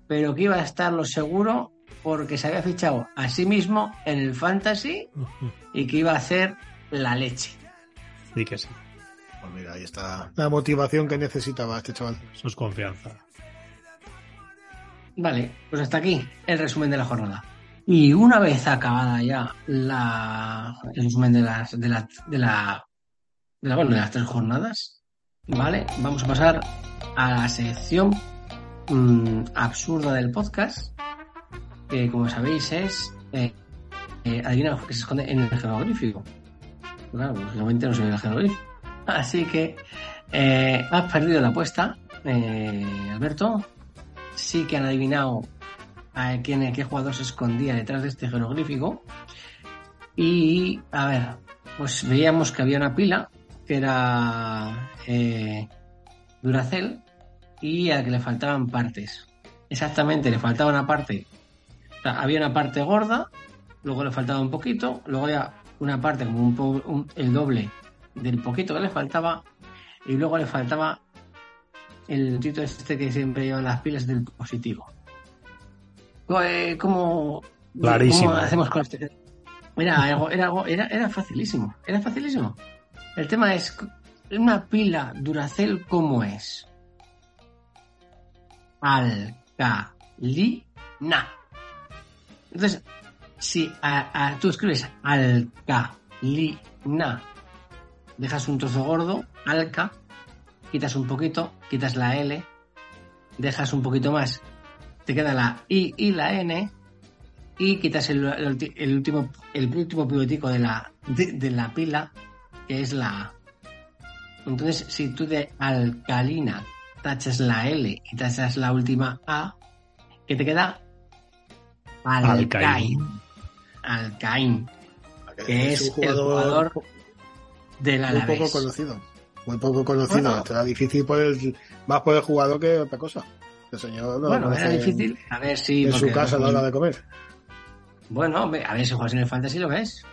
Speaker 6: pero que iba a estar lo seguro porque se había fichado a sí mismo en el Fantasy y que iba a hacer la leche.
Speaker 7: Di que sí.
Speaker 8: Pues mira, ahí está la motivación que necesitaba este chaval.
Speaker 7: Es confianza.
Speaker 6: Vale, pues hasta aquí el resumen de la jornada. Y una vez acabada ya la, el resumen de las, de la, de la, de la- bueno, de las tres jornadas, ¿vale? Vamos a pasar a la sección mm, absurda del podcast, que como sabéis es, eh, eh, adivina que se esconde en el jeroglífico. Claro, lógicamente no ve el jeroglífico. *laughs* Así que eh, has perdido la apuesta, eh, Alberto. Sí que han adivinado a quién, qué jugador se escondía detrás de este jeroglífico. Y, a ver, pues veíamos que había una pila que era eh, Duracell y a la que le faltaban partes. Exactamente, le faltaba una parte. Había una parte gorda, luego le faltaba un poquito, luego había una parte como un, un- el doble del poquito que le faltaba y luego le faltaba el tito este que siempre llevan las pilas del positivo. Eh, ¿Cómo,
Speaker 7: Clarísimo.
Speaker 6: cómo hacemos con este? Era algo, era algo, era, era facilísimo, era facilísimo. El tema es, una pila Duracell, ¿cómo es? Alcalina. Entonces, si a- a- tú escribes alcalina, dejas un trozo gordo, alca, quitas un poquito, quitas la L, dejas un poquito más, te queda la I y la N, y quitas el, el ulti- el último el último pivotico de la de, de la pila, que es la A. Entonces, si tú de alcalina tachas la L y tachas la última A, ¿qué te queda? Alcain. Alcain. Que es,
Speaker 8: un
Speaker 6: el jugador del
Speaker 8: muy poco conocido. Muy poco conocido.
Speaker 6: Bueno.
Speaker 8: Será difícil por el, más por el jugador que otra cosa. El señor no
Speaker 6: Bueno, era
Speaker 8: en-
Speaker 6: difícil. A ver si.
Speaker 8: en su casa a la hora de comer.
Speaker 6: Bueno, a ver si juegas en el Fantasy lo ves.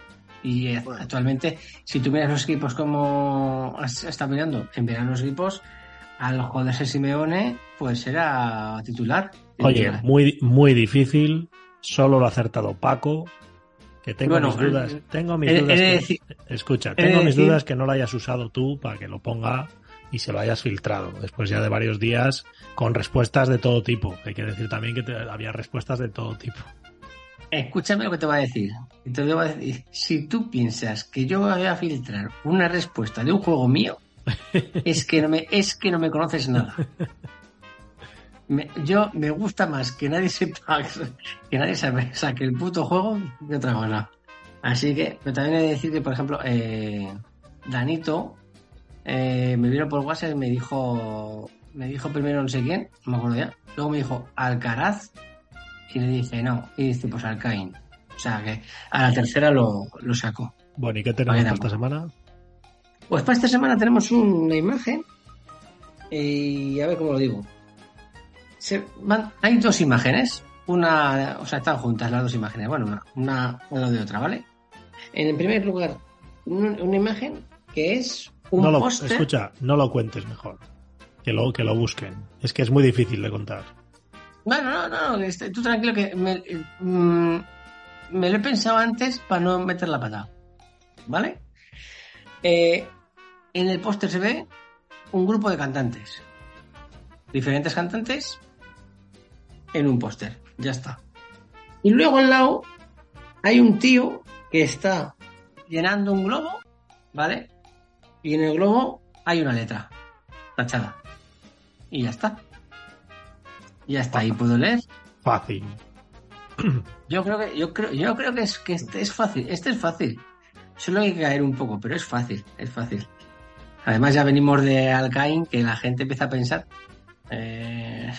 Speaker 6: Y eh, actualmente, si tú miras los equipos como has- está mirando, en verano los equipos, al jugador de Simeone, pues era titular.
Speaker 7: Oye,
Speaker 6: Titular.
Speaker 7: muy, muy difícil. Solo lo ha acertado Paco. Que tengo
Speaker 6: Bueno,
Speaker 7: mis dudas.
Speaker 6: eh,
Speaker 7: Tengo mis
Speaker 6: he
Speaker 7: dudas.
Speaker 6: he
Speaker 7: que-
Speaker 6: decir-
Speaker 7: escucha, tengo mis
Speaker 6: decir-
Speaker 7: dudas que no lo hayas usado tú para que lo ponga y se lo hayas filtrado. Después ya de varios días con respuestas de todo tipo. Hay que decir también que te- había respuestas de todo tipo.
Speaker 6: Escúchame lo que te voy a decir. Te voy a decir. Si tú piensas que yo voy a filtrar una respuesta de un juego mío, *laughs* es que no me, es que no me conoces nada. Me- yo me gusta más que nadie sepa que nadie sabe, saque el puto juego que otra cosa. Así que, pero también he de decir que, por ejemplo, eh, Danito eh, me vino por WhatsApp y me dijo, me dijo primero no sé quién, no me acuerdo ya, luego me dijo Alcaraz y le dije no, y dice pues Alcain. O sea que a la tercera lo, lo sacó.
Speaker 7: Bueno, ¿y qué tenemos para esta semana?
Speaker 6: Pues para esta semana tenemos una imagen y a ver cómo lo digo. Se van- hay dos imágenes, una, o sea, están juntas las dos imágenes, bueno, una, una lado de otra, ¿vale? En primer lugar, un- una imagen que es un
Speaker 7: No lo,
Speaker 6: póster.
Speaker 7: escucha, no lo cuentes mejor. Que lo, que lo busquen. Es que es muy difícil de contar.
Speaker 6: No, no, no, no, este, tú tranquilo que me, mm, me lo he pensado antes para no meter la pata. ¿Vale? Eh, en el póster se ve un grupo de cantantes. Diferentes cantantes en un póster. Ya está. Y luego al lado hay un tío que está llenando un globo, ¿vale? Y en el globo hay una letra tachada. Y ya está. Ya está, ahí puedo leer.
Speaker 7: Fácil. *clears throat*
Speaker 6: Yo creo que, yo creo, yo creo que es que este es fácil. Este es fácil. Solo hay que caer un poco, pero es fácil, es fácil. Además ya venimos de Alcain, que la gente empieza a pensar. eh,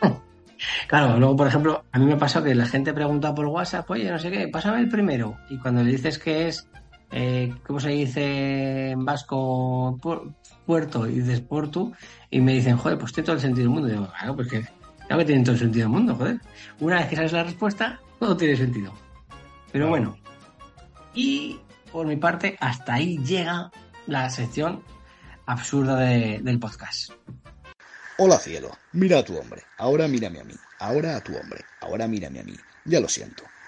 Speaker 6: *laughs* Claro, luego, por ejemplo, a mí me pasó que la gente pregunta por WhatsApp, oye, no sé qué, pásame el primero. Y cuando le dices que es, eh, ¿cómo se dice en vasco pu- puerto? Y dices portu, y me dicen, joder, pues tiene todo el sentido del mundo. Y digo, claro, pues que, claro que tiene todo el sentido del mundo, joder. Una vez que sabes la respuesta, todo tiene sentido. Pero bueno. Y por mi parte, hasta ahí llega la sección absurda de- del podcast.
Speaker 9: Hola cielo, mira a tu hombre, ahora mírame a mí, ahora a tu hombre, ahora mírame a mí. Ya lo siento,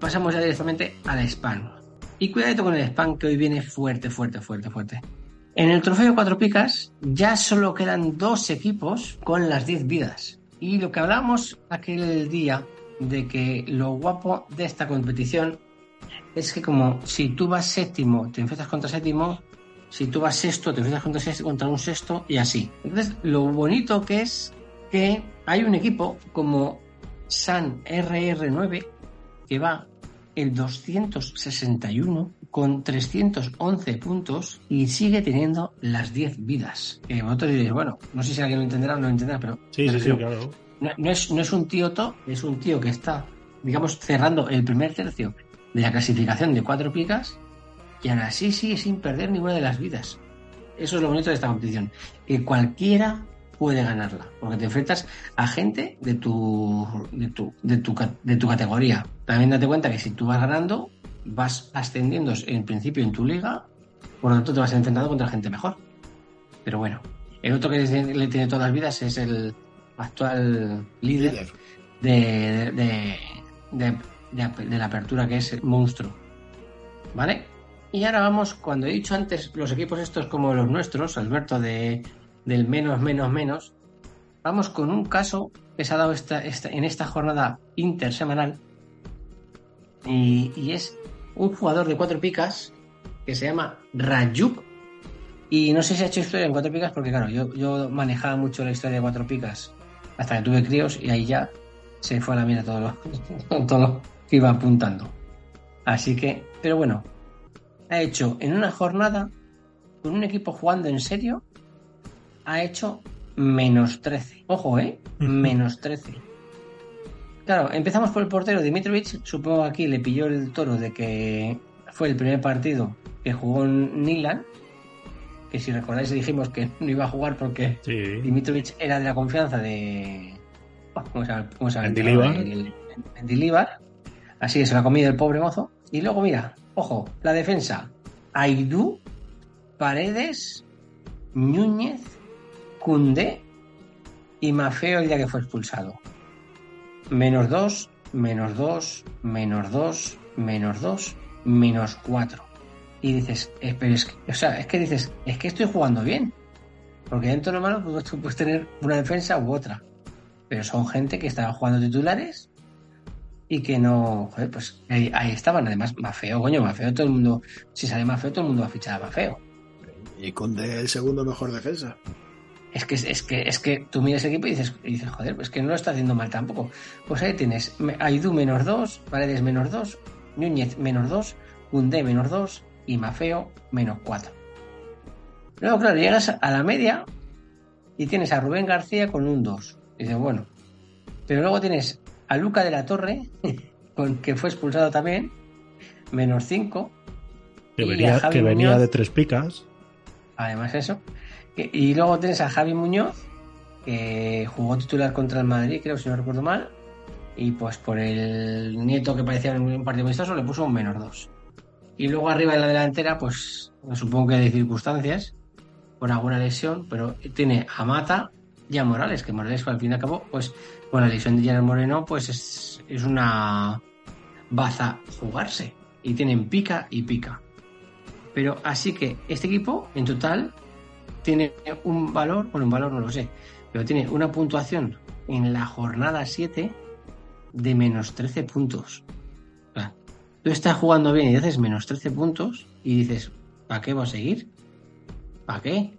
Speaker 6: Pasamos ya directamente al spam. Y cuidado con el spam que hoy viene fuerte, fuerte, fuerte, fuerte. En el trofeo cuatro picas ya solo quedan dos equipos con las 10 vidas. Y lo que hablamos aquel día de que lo guapo de esta competición es que como si tú vas séptimo, te enfrentas contra séptimo, si tú vas sexto, te enfrentas contra, sexto, contra un sexto y así. Entonces, lo bonito que es que hay un equipo como San RR9 que va el 261 con 311 puntos y sigue teniendo las 10 vidas. Vosotros diréis, bueno, no sé si alguien lo entenderá o no lo entenderá, pero...
Speaker 7: Sí, sí, sí, claro.
Speaker 6: No, no, es, no es un tío to, es un tío que está, digamos, cerrando el primer tercio de la clasificación de cuatro picas y aún así sigue sin perder ninguna de las vidas. Eso es lo bonito de esta competición. Que cualquiera puede ganarla, porque te enfrentas a gente de tu, de tu, de tu, de tu categoría. También date cuenta que si tú vas ganando, vas ascendiendo en principio en tu liga, por lo tanto te vas enfrentando contra gente mejor. Pero bueno, el otro que le tiene todas las vidas es el actual líder, líder. De, de, de, de, la apertura que es Monstruo. ¿Vale? Y ahora vamos, cuando he dicho antes los equipos estos como los nuestros, Alberto de del menos, menos, menos, vamos con un caso que se ha dado esta, esta, en esta jornada intersemanal y, y, es un jugador de cuatro picas que se llama Rayuk y no sé si ha hecho historia en cuatro picas porque claro, yo, yo manejaba mucho la historia de cuatro picas hasta que tuve críos y ahí ya se fue a la mierda todo *laughs* todo lo que iba apuntando. Así que, pero bueno, ha hecho en una jornada con un equipo jugando en serio ha hecho menos 13. Ojo, ¿eh? Menos 13. Claro, empezamos por el portero Dimitrovic. Supongo que aquí le pilló el toro de que fue el primer partido que jugó en Nilan. Que si recordáis dijimos que no iba a jugar porque
Speaker 7: sí.
Speaker 6: Dimitrovic era de la confianza de. ¿Cómo se llama? ¿Cómo se llama?
Speaker 7: Mendilibar.
Speaker 6: Mendilibar. Así que se la ha comido el pobre mozo. Y luego, mira, ojo, la defensa. Aidú, Paredes, Núñez, Cundé y Mafeo el día que fue expulsado. Menos 2, menos 2, menos 2, menos 2, menos 4. Y dices, eh, pero es que, o sea, es que dices, es que estoy jugando bien. Porque dentro de lo malo, pues puedes tener una defensa u otra. Pero son gente que estaba jugando titulares y que no, joder, pues ahí, ahí estaban. Además, Mafeo, coño, Mafeo, todo el mundo, si sale Mafeo, todo el mundo va a fichar a Mafeo.
Speaker 8: Y Conde el segundo mejor defensa
Speaker 6: es que, es que, es que tú miras el equipo y dices, y dices, joder, pues que no lo está haciendo mal tampoco. Pues ahí tienes Aidú menos 2, Paredes menos 2, Núñez menos 2, Cundé menos 2 y Mafeo menos 4. Luego, claro, llegas a la media y tienes a Rubén García con un 2. Y dices, bueno. Pero luego tienes a Luca de la Torre, *laughs* con, que fue expulsado también, menos 5.
Speaker 7: Que venía, que venía Muñoz, de tres picas.
Speaker 6: Además, eso. Y luego tienes a Javi Muñoz, que jugó titular contra el Madrid, creo, si no recuerdo mal. Y pues por el nieto que parecía un partido amistoso le puso un menos dos. Y luego arriba en la delantera, pues supongo que de circunstancias, por alguna lesión, pero tiene a Mata y a Morales, que Morales al fin y al cabo, pues con la lesión de Gerard Moreno, pues es, es una baza jugarse. Y tienen pica y pica. Pero así que este equipo, en total, tiene un valor, bueno, un valor no lo sé, pero tiene una puntuación en la jornada 7 de menos 13 puntos. O sea, tú estás jugando bien y haces menos 13 puntos y dices, ¿para qué voy a seguir? ¿Para qué?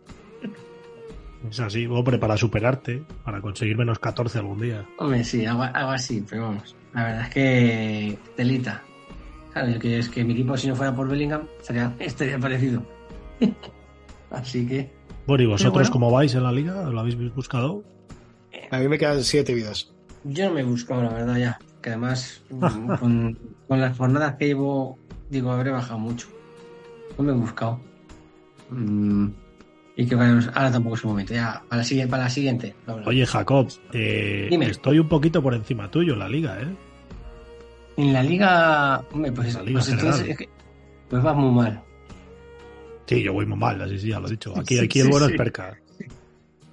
Speaker 7: Es así, hombre, para superarte, para conseguir menos 14 algún día.
Speaker 6: Hombre, sí, algo, algo así, pero vamos. La verdad es que telita. Claro, yo que es que mi equipo, si no fuera por Bellingham, estaría, estaría parecido. *laughs* así que.
Speaker 7: Bueno, ¿y vosotros bueno, cómo vais en la liga? ¿Lo habéis buscado?
Speaker 8: A mí me quedan siete vidas.
Speaker 6: Yo no me he buscado, la verdad, ya. Que además, mm, con, *laughs* con las jornadas que llevo, digo, habré bajado mucho. No me he buscado. Mm, y que bueno, ahora tampoco es el momento. Ya, para la siguiente. Para la siguiente lo hablamos.
Speaker 7: Oye, Jacob, eh,
Speaker 6: Dime.
Speaker 7: estoy un poquito por encima tuyo en la liga, ¿eh?
Speaker 6: En la liga. Hombre, pues,
Speaker 7: La liga
Speaker 6: pues entonces es que- pues vas muy mal.
Speaker 7: Sí, yo voy muy mal, así sí, ya lo he dicho. Aquí,
Speaker 6: Sí,
Speaker 7: aquí el bueno
Speaker 6: sí.
Speaker 7: es perca.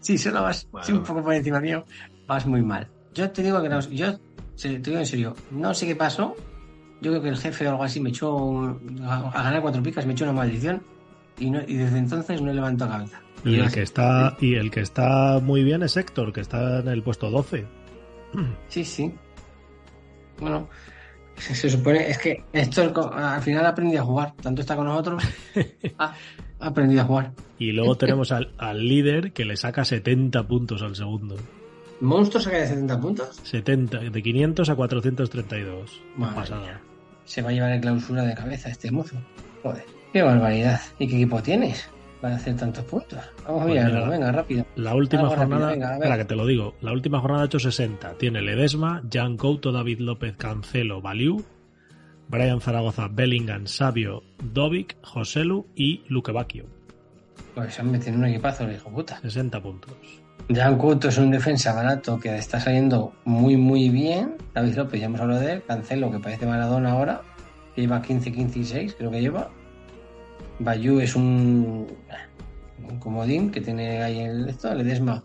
Speaker 6: Sí, solo vas sí, un poco por encima mío, vas muy mal. Yo te digo que no, yo te digo en serio, no sé qué pasó. Yo creo que el jefe o algo así me echó un- a, a ganar cuatro picas, me echó una maldición y, no- y desde entonces no he levantado cabeza.
Speaker 7: Y el que está, y el que está muy bien es Héctor, que está en el puesto 12.
Speaker 6: Sí, sí. Bueno, se, *laughs* se supone, es que esto al final ha aprendido a jugar, tanto está con nosotros, ha, *laughs* ha aprendido a jugar.
Speaker 7: Y luego tenemos al, al líder que le saca 70 puntos al segundo.
Speaker 6: ¿Monstruo saca de 70 puntos?
Speaker 7: 70, de 500 a 432.
Speaker 6: Madre
Speaker 7: Pasada.
Speaker 6: Se va a llevar en clausura de cabeza este mozo. Joder, qué barbaridad. ¿Y qué equipo tienes para hacer tantos puntos? Vamos a
Speaker 7: Pues
Speaker 6: mirarlo,
Speaker 7: mira,
Speaker 6: venga, rápido.
Speaker 7: La última
Speaker 6: rápido,
Speaker 7: jornada,
Speaker 6: venga,
Speaker 7: espera que te lo digo, la última jornada ha hecho 60. Tiene Ledesma, Jan Couto, David López, Cancelo, Baliu, Brian Zaragoza, Bellingham, Sabio, Dovic, Joselu y Luque Bacchio.
Speaker 6: Pues se han metido en un equipazo, el hijo puta.
Speaker 7: 60 puntos.
Speaker 6: Jan Couto es un defensa barato que está saliendo muy, muy bien. David López, ya hemos hablado de él. Cancelo, que parece Maradona ahora. Que lleva 15, 15 y 6, creo que lleva. Bayou es un, un comodín que tiene ahí el esto. Ledesma,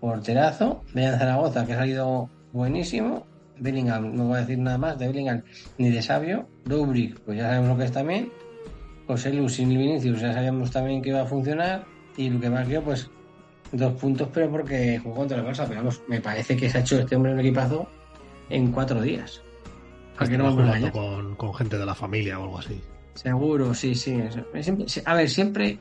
Speaker 6: porterazo. Bellan Zaragoza, que ha salido buenísimo. Bellingham, no voy a decir nada más de Bellingham ni de Sabio. Dubrick, pues ya sabemos lo que es también. José Lu sin Vinicius, ya sabíamos también que iba a funcionar. Y Luque Bacchio, pues dos puntos, pero porque jugó contra el Barça. Pero vamos, me parece que se ha hecho este hombre un equipazo en cuatro días. ¿A qué no
Speaker 7: con, con gente de la familia o algo así.
Speaker 6: Seguro, sí, sí. Siempre- a ver, siempre,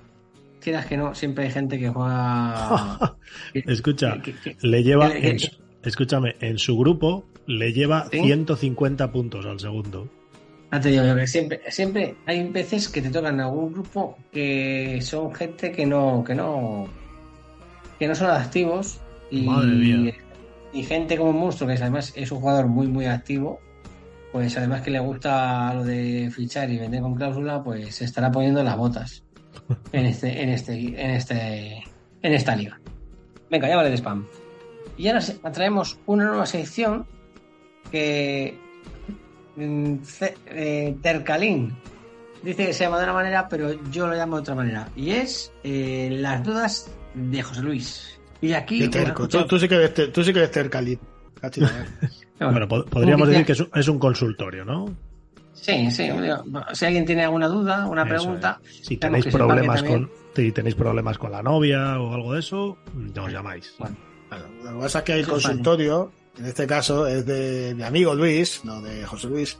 Speaker 6: quieras que no, siempre hay gente que juega. *laughs*
Speaker 7: Escucha,
Speaker 6: que- que-
Speaker 7: le lleva, en escúchame, en su grupo le lleva
Speaker 6: ¿Sí?
Speaker 7: 150 puntos al segundo.
Speaker 6: Ya te digo yo que siempre, siempre hay veces que te tocan algún grupo que son gente que no, que no, que no son activos y,
Speaker 7: Madre mía.
Speaker 6: y gente como Monstruo que además es un jugador muy muy activo, pues además que le gusta lo de fichar y vender con cláusula, pues se estará poniendo las botas *laughs* en este, en este, en este, en esta liga. Venga, ya vale de spam. Y ahora traemos una nueva sección que mm, eh, Tercalín dice que se llama de una manera, pero yo lo llamo de otra manera. Y es eh, las dudas de José Luis. Y aquí.
Speaker 8: Terco. Tú, tú sí que eres, ter- tú sí que eres tercalín. *laughs* ¿eh?
Speaker 7: Bueno, po- podríamos decir que es un, es un consultorio, ¿no?
Speaker 6: Sí, sí. Si alguien tiene alguna duda, una
Speaker 7: Eso
Speaker 6: pregunta,
Speaker 7: es. Si tenéis problemas con si tenéis problemas con la novia o algo de eso, nos llamáis.
Speaker 8: Bueno, lo que pasa es que el
Speaker 6: Eso es
Speaker 8: consultorio, en este caso, es de mi amigo Luis, no de José Luis,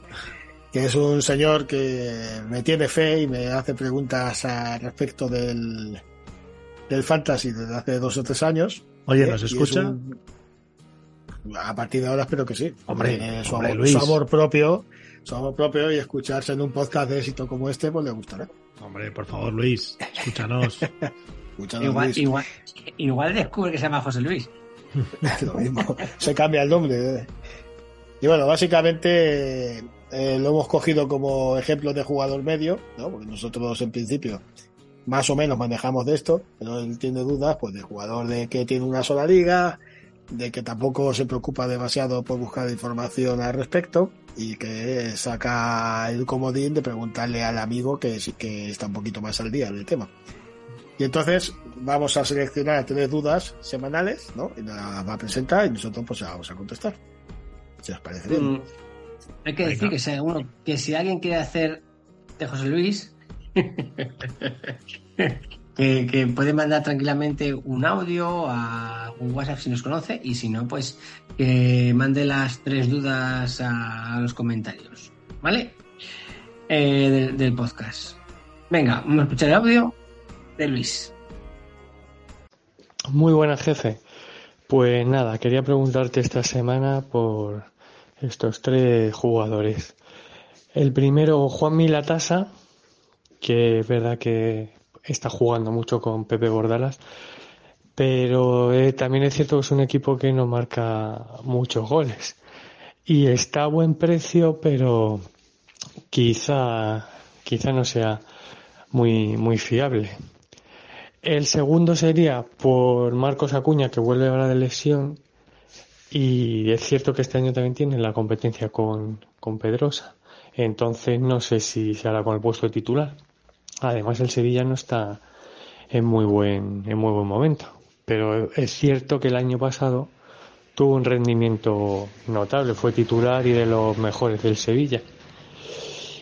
Speaker 8: que es un señor que me tiene fe y me hace preguntas al respecto del, del fantasy desde hace dos o tres años.
Speaker 7: Oye. ¿nos
Speaker 8: es
Speaker 7: escucha?
Speaker 8: un- A partir de ahora espero que sí.
Speaker 7: Hombre,
Speaker 8: Tiene su,
Speaker 7: hombre,
Speaker 8: amor,
Speaker 7: Luis.
Speaker 8: su amor propio, su amor propio y escucharse en un podcast de éxito como este, pues le gustará.
Speaker 7: Hombre, por favor, Luis, escúchanos. *laughs*
Speaker 8: Escúchanos,
Speaker 6: igual,
Speaker 8: Luis.
Speaker 6: igual, igual descubre que se llama José Luis. *laughs*
Speaker 8: lo mismo, se cambia el nombre. Y bueno, básicamente eh, lo hemos cogido como ejemplo de jugador medio, ¿no? porque nosotros en principio más o menos manejamos de esto, pero él tiene dudas pues de jugador de que tiene una sola liga, de que tampoco se preocupa demasiado por buscar información al respecto y que saca el comodín de preguntarle al amigo que sí que está un poquito más al día del tema. Y entonces vamos a seleccionar tres dudas semanales, ¿no? Y las va a presentar y nosotros pues las vamos a contestar. Si os parece bien.
Speaker 6: Mm, hay que
Speaker 7: Venga.
Speaker 6: decir que si, alguno, que si alguien quiere hacer de José Luis, *laughs* que, que puede mandar tranquilamente un audio a un WhatsApp si nos conoce y si no, pues que mande las tres dudas a los comentarios, ¿vale? Eh, del, del podcast. Venga, vamos a escuchar el audio de Luis.
Speaker 10: Muy buenas, jefe. Pues nada, quería preguntarte esta semana por estos tres jugadores. El primero, Juan Milatasa, que es verdad que está jugando mucho con Pepe Bordalas, pero eh, también es cierto que es un equipo que no marca muchos goles. Y está a buen precio, pero quizá, quizá no sea muy, muy fiable. El segundo sería por Marcos Acuña, que vuelve ahora de lesión. Y es cierto que este año también tiene la competencia con, con Pedrosa. Entonces no sé si se hará con el puesto de titular. Además el Sevilla no está en muy buen, en muy buen momento. Pero es cierto que el año pasado tuvo un rendimiento notable, fue titular y de los mejores del Sevilla.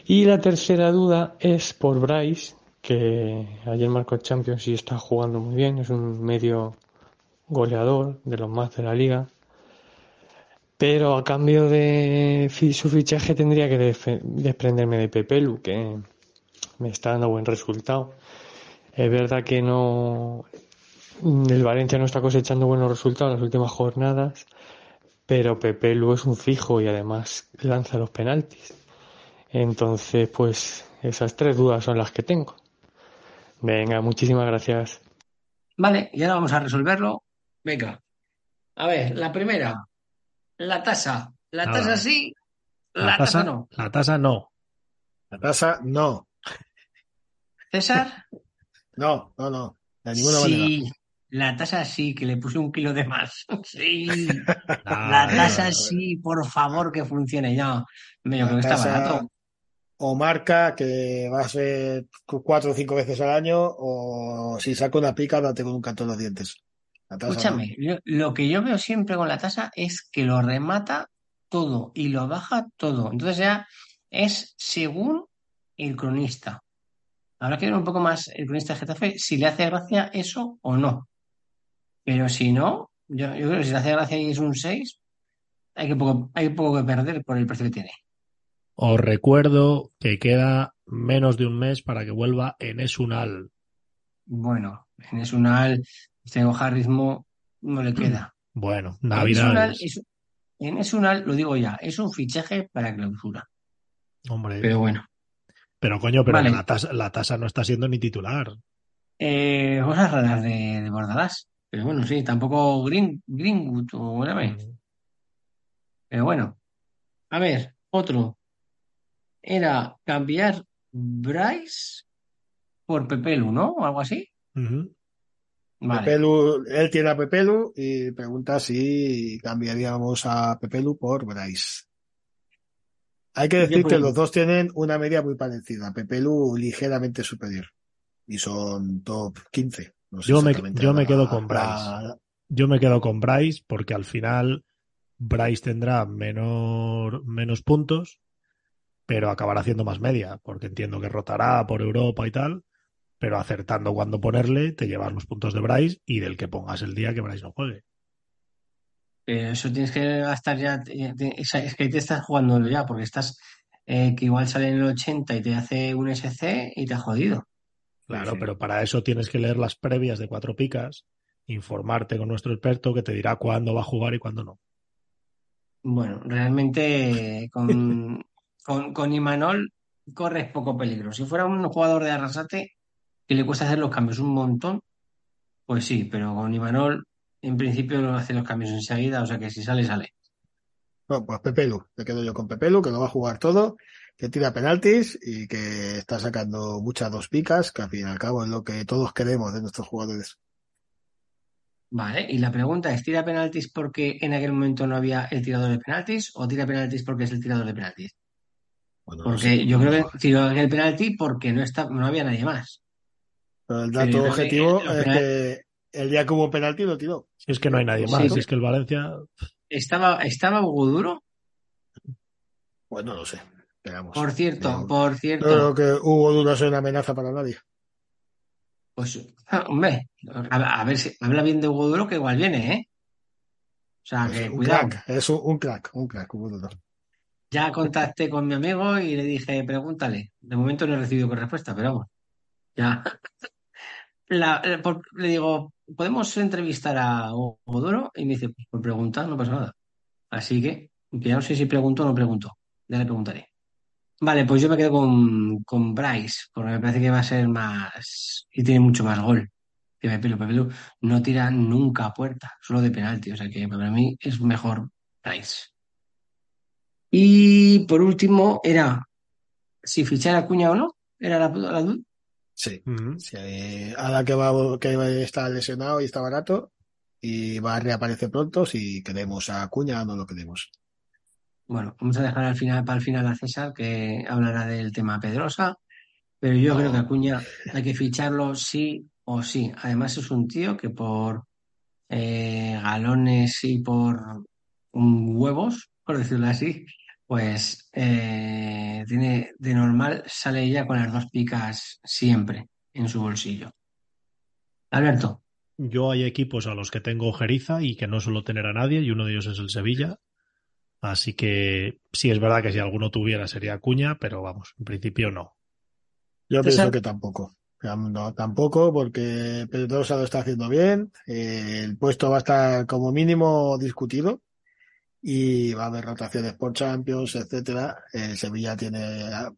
Speaker 10: Y la tercera duda es por Bryce, que ayer marcó Champions y está jugando muy bien, es un medio goleador de los más de la liga. Pero a cambio de su fichaje tendría que desprenderme de Pepelu, que me está dando buen resultado. Es verdad que no el Valencia no está cosechando buenos resultados en las últimas jornadas, pero Pepelu es un fijo y además lanza los penaltis. Entonces, pues esas tres dudas son las que tengo. Venga, muchísimas gracias.
Speaker 6: Vale, y ahora vamos a resolverlo. Venga. A ver, la primera, la tasa. La tasa sí, la, tasa no.
Speaker 7: La tasa no.
Speaker 8: La tasa, no.
Speaker 6: César, *laughs*
Speaker 8: No, no, no. De ninguna manera.
Speaker 6: sí. La tasa sí, que le puse un kilo de más. *laughs* Sí. *laughs* La tasa sí, por favor, que funcione ya.
Speaker 8: La
Speaker 6: que está
Speaker 8: tasa
Speaker 6: barato.
Speaker 8: o marca que va a ser cu- cuatro o cinco veces al año, o si saca una pica, date con un canto en los dientes. La no.
Speaker 6: Escúchame, yo- lo que yo veo siempre con la tasa es que lo remata todo y lo baja todo. Entonces ya es según el cronista. Habrá que ver un poco más el cronista de Getafe si le hace gracia eso o no. Pero si no, yo, yo creo que si le hace gracia y es un 6, hay que poco, hay poco que perder por el precio que tiene.
Speaker 7: Os recuerdo que queda menos de un mes para que vuelva en Esunal.
Speaker 6: Bueno, en Esunal, este ritmo no le queda. *clears throat*
Speaker 7: Bueno,
Speaker 6: En Esunal,
Speaker 7: Navidades.
Speaker 6: es- en Esunal, lo digo ya, es un fichaje para clausura.
Speaker 7: Hombre,
Speaker 6: Pero bueno.
Speaker 7: Pero coño, pero
Speaker 6: Vale.
Speaker 7: la, tasa, la tasa no está siendo ni titular.
Speaker 6: Eh, cosas raras de, de Bordalás. Pero bueno, sí, tampoco Green, Greenwood o whatever. Pero bueno. A ver, otro. Era cambiar Bryce por Pepelu, ¿no? O algo así. Vale.
Speaker 8: Pepelu, él tiene a Pepelu y pregunta si cambiaríamos a Pepelu por Bryce. Hay que decir que los dos tienen una media muy parecida. Pepelu ligeramente superior. Y son top 15. No sé
Speaker 7: Yo me, yo me quedo con Bryce.
Speaker 8: la-
Speaker 7: Yo me quedo con Bryce porque al final Bryce tendrá menor, menos puntos, pero acabará haciendo más media, porque entiendo que rotará por Europa y tal, pero acertando cuando ponerle, te llevas los puntos de Bryce y del que pongas el día que Bryce no juegue.
Speaker 6: Pero eso tienes que gastar ya. eh, Es que ahí te estás jugando ya, porque estás. eh, que igual sale en el 80 y te hace un SC y te ha jodido.
Speaker 7: Claro,
Speaker 8: sí.
Speaker 7: pero para eso tienes que leer las previas de cuatro picas, informarte con nuestro experto que te dirá cuándo va a jugar y cuándo no.
Speaker 6: Bueno, realmente eh, con, *laughs* con, con Imanol corres poco peligro. Si fuera un jugador de Arrasate que le cuesta hacer los cambios un montón, pues sí, pero con Imanol en principio no hace los cambios enseguida, o sea que si sale, sale.
Speaker 8: No, pues Pepelu. Me quedo yo con Pepelu, que lo va a jugar todo, que tira penaltis y que está sacando muchas dos picas, que al fin y al cabo es lo que todos queremos de nuestros jugadores.
Speaker 6: Vale, y la pregunta es, ¿tira penaltis porque en aquel momento no había el tirador de penaltis o tira penaltis porque es el tirador de penaltis?
Speaker 8: Bueno, no
Speaker 6: Porque
Speaker 8: sé.
Speaker 6: yo creo que tiró el penalti porque no, está, no había nadie más.
Speaker 8: Pero el dato
Speaker 6: que
Speaker 8: objetivo es que el día que hubo penalti lo tiró.
Speaker 7: Si es que no hay nadie más, si es que el Valencia
Speaker 6: ¿Estaba, estaba Hugo Duro?
Speaker 8: Pues no lo sé. Esperamos.
Speaker 6: Por cierto,
Speaker 8: No-
Speaker 6: por
Speaker 8: No
Speaker 6: cierto.
Speaker 8: creo que Hugo Duro sea una amenaza para nadie.
Speaker 6: Pues, ah, hombre, a, a ver si habla bien de Hugo Duro que igual viene, ¿eh? O sea,
Speaker 8: Es
Speaker 6: que
Speaker 8: un
Speaker 6: cuidado.
Speaker 8: crack, es un, un crack, un crack, Hugo Duro.
Speaker 6: Ya contacté con mi amigo y le dije, pregúntale. De momento no he recibido respuesta, pero vamos. Ya. *laughs* La- la- por- le digo, ¿podemos entrevistar a Hugo Duro? Y me dice, pues por preguntar no pasa nada. Así que, ya no sé si pregunto o no pregunto. Ya le preguntaré. Vale, pues yo me quedo con, con Bryce, porque me parece que va a ser más y tiene mucho más gol. que Pepe Lu, Pepe Lu no tira nunca a puerta, solo de penalti. O sea que para mí es mejor Rice. Y por último, era si fichar a Cuña o no. Era la, la
Speaker 8: Sí. sí eh, ahora que va, que está lesionado y está barato, y va a reaparecer pronto, si queremos a Cuña o no lo queremos.
Speaker 6: Bueno, vamos a dejar al final para el final a César, que hablará del tema Pedrosa. Pero yo creo que Acuña hay que ficharlo sí o sí. Además es un tío que por eh, galones y por huevos, por decirlo así, pues eh, tiene de normal sale ya con las dos picas siempre en su bolsillo. Alberto.
Speaker 7: Yo hay equipos a los que tengo ojeriza y que no suelo tener a nadie, y uno de ellos es el Sevilla. Así que sí es verdad que si alguno tuviera sería Acuña, pero vamos, en principio no.
Speaker 8: Yo pienso que tampoco. No, tampoco, porque Pedrosa lo está haciendo bien. Eh, el puesto va a estar como mínimo discutido y va a haber rotaciones por Champions, etcétera. Eh, Sevilla tiene ah,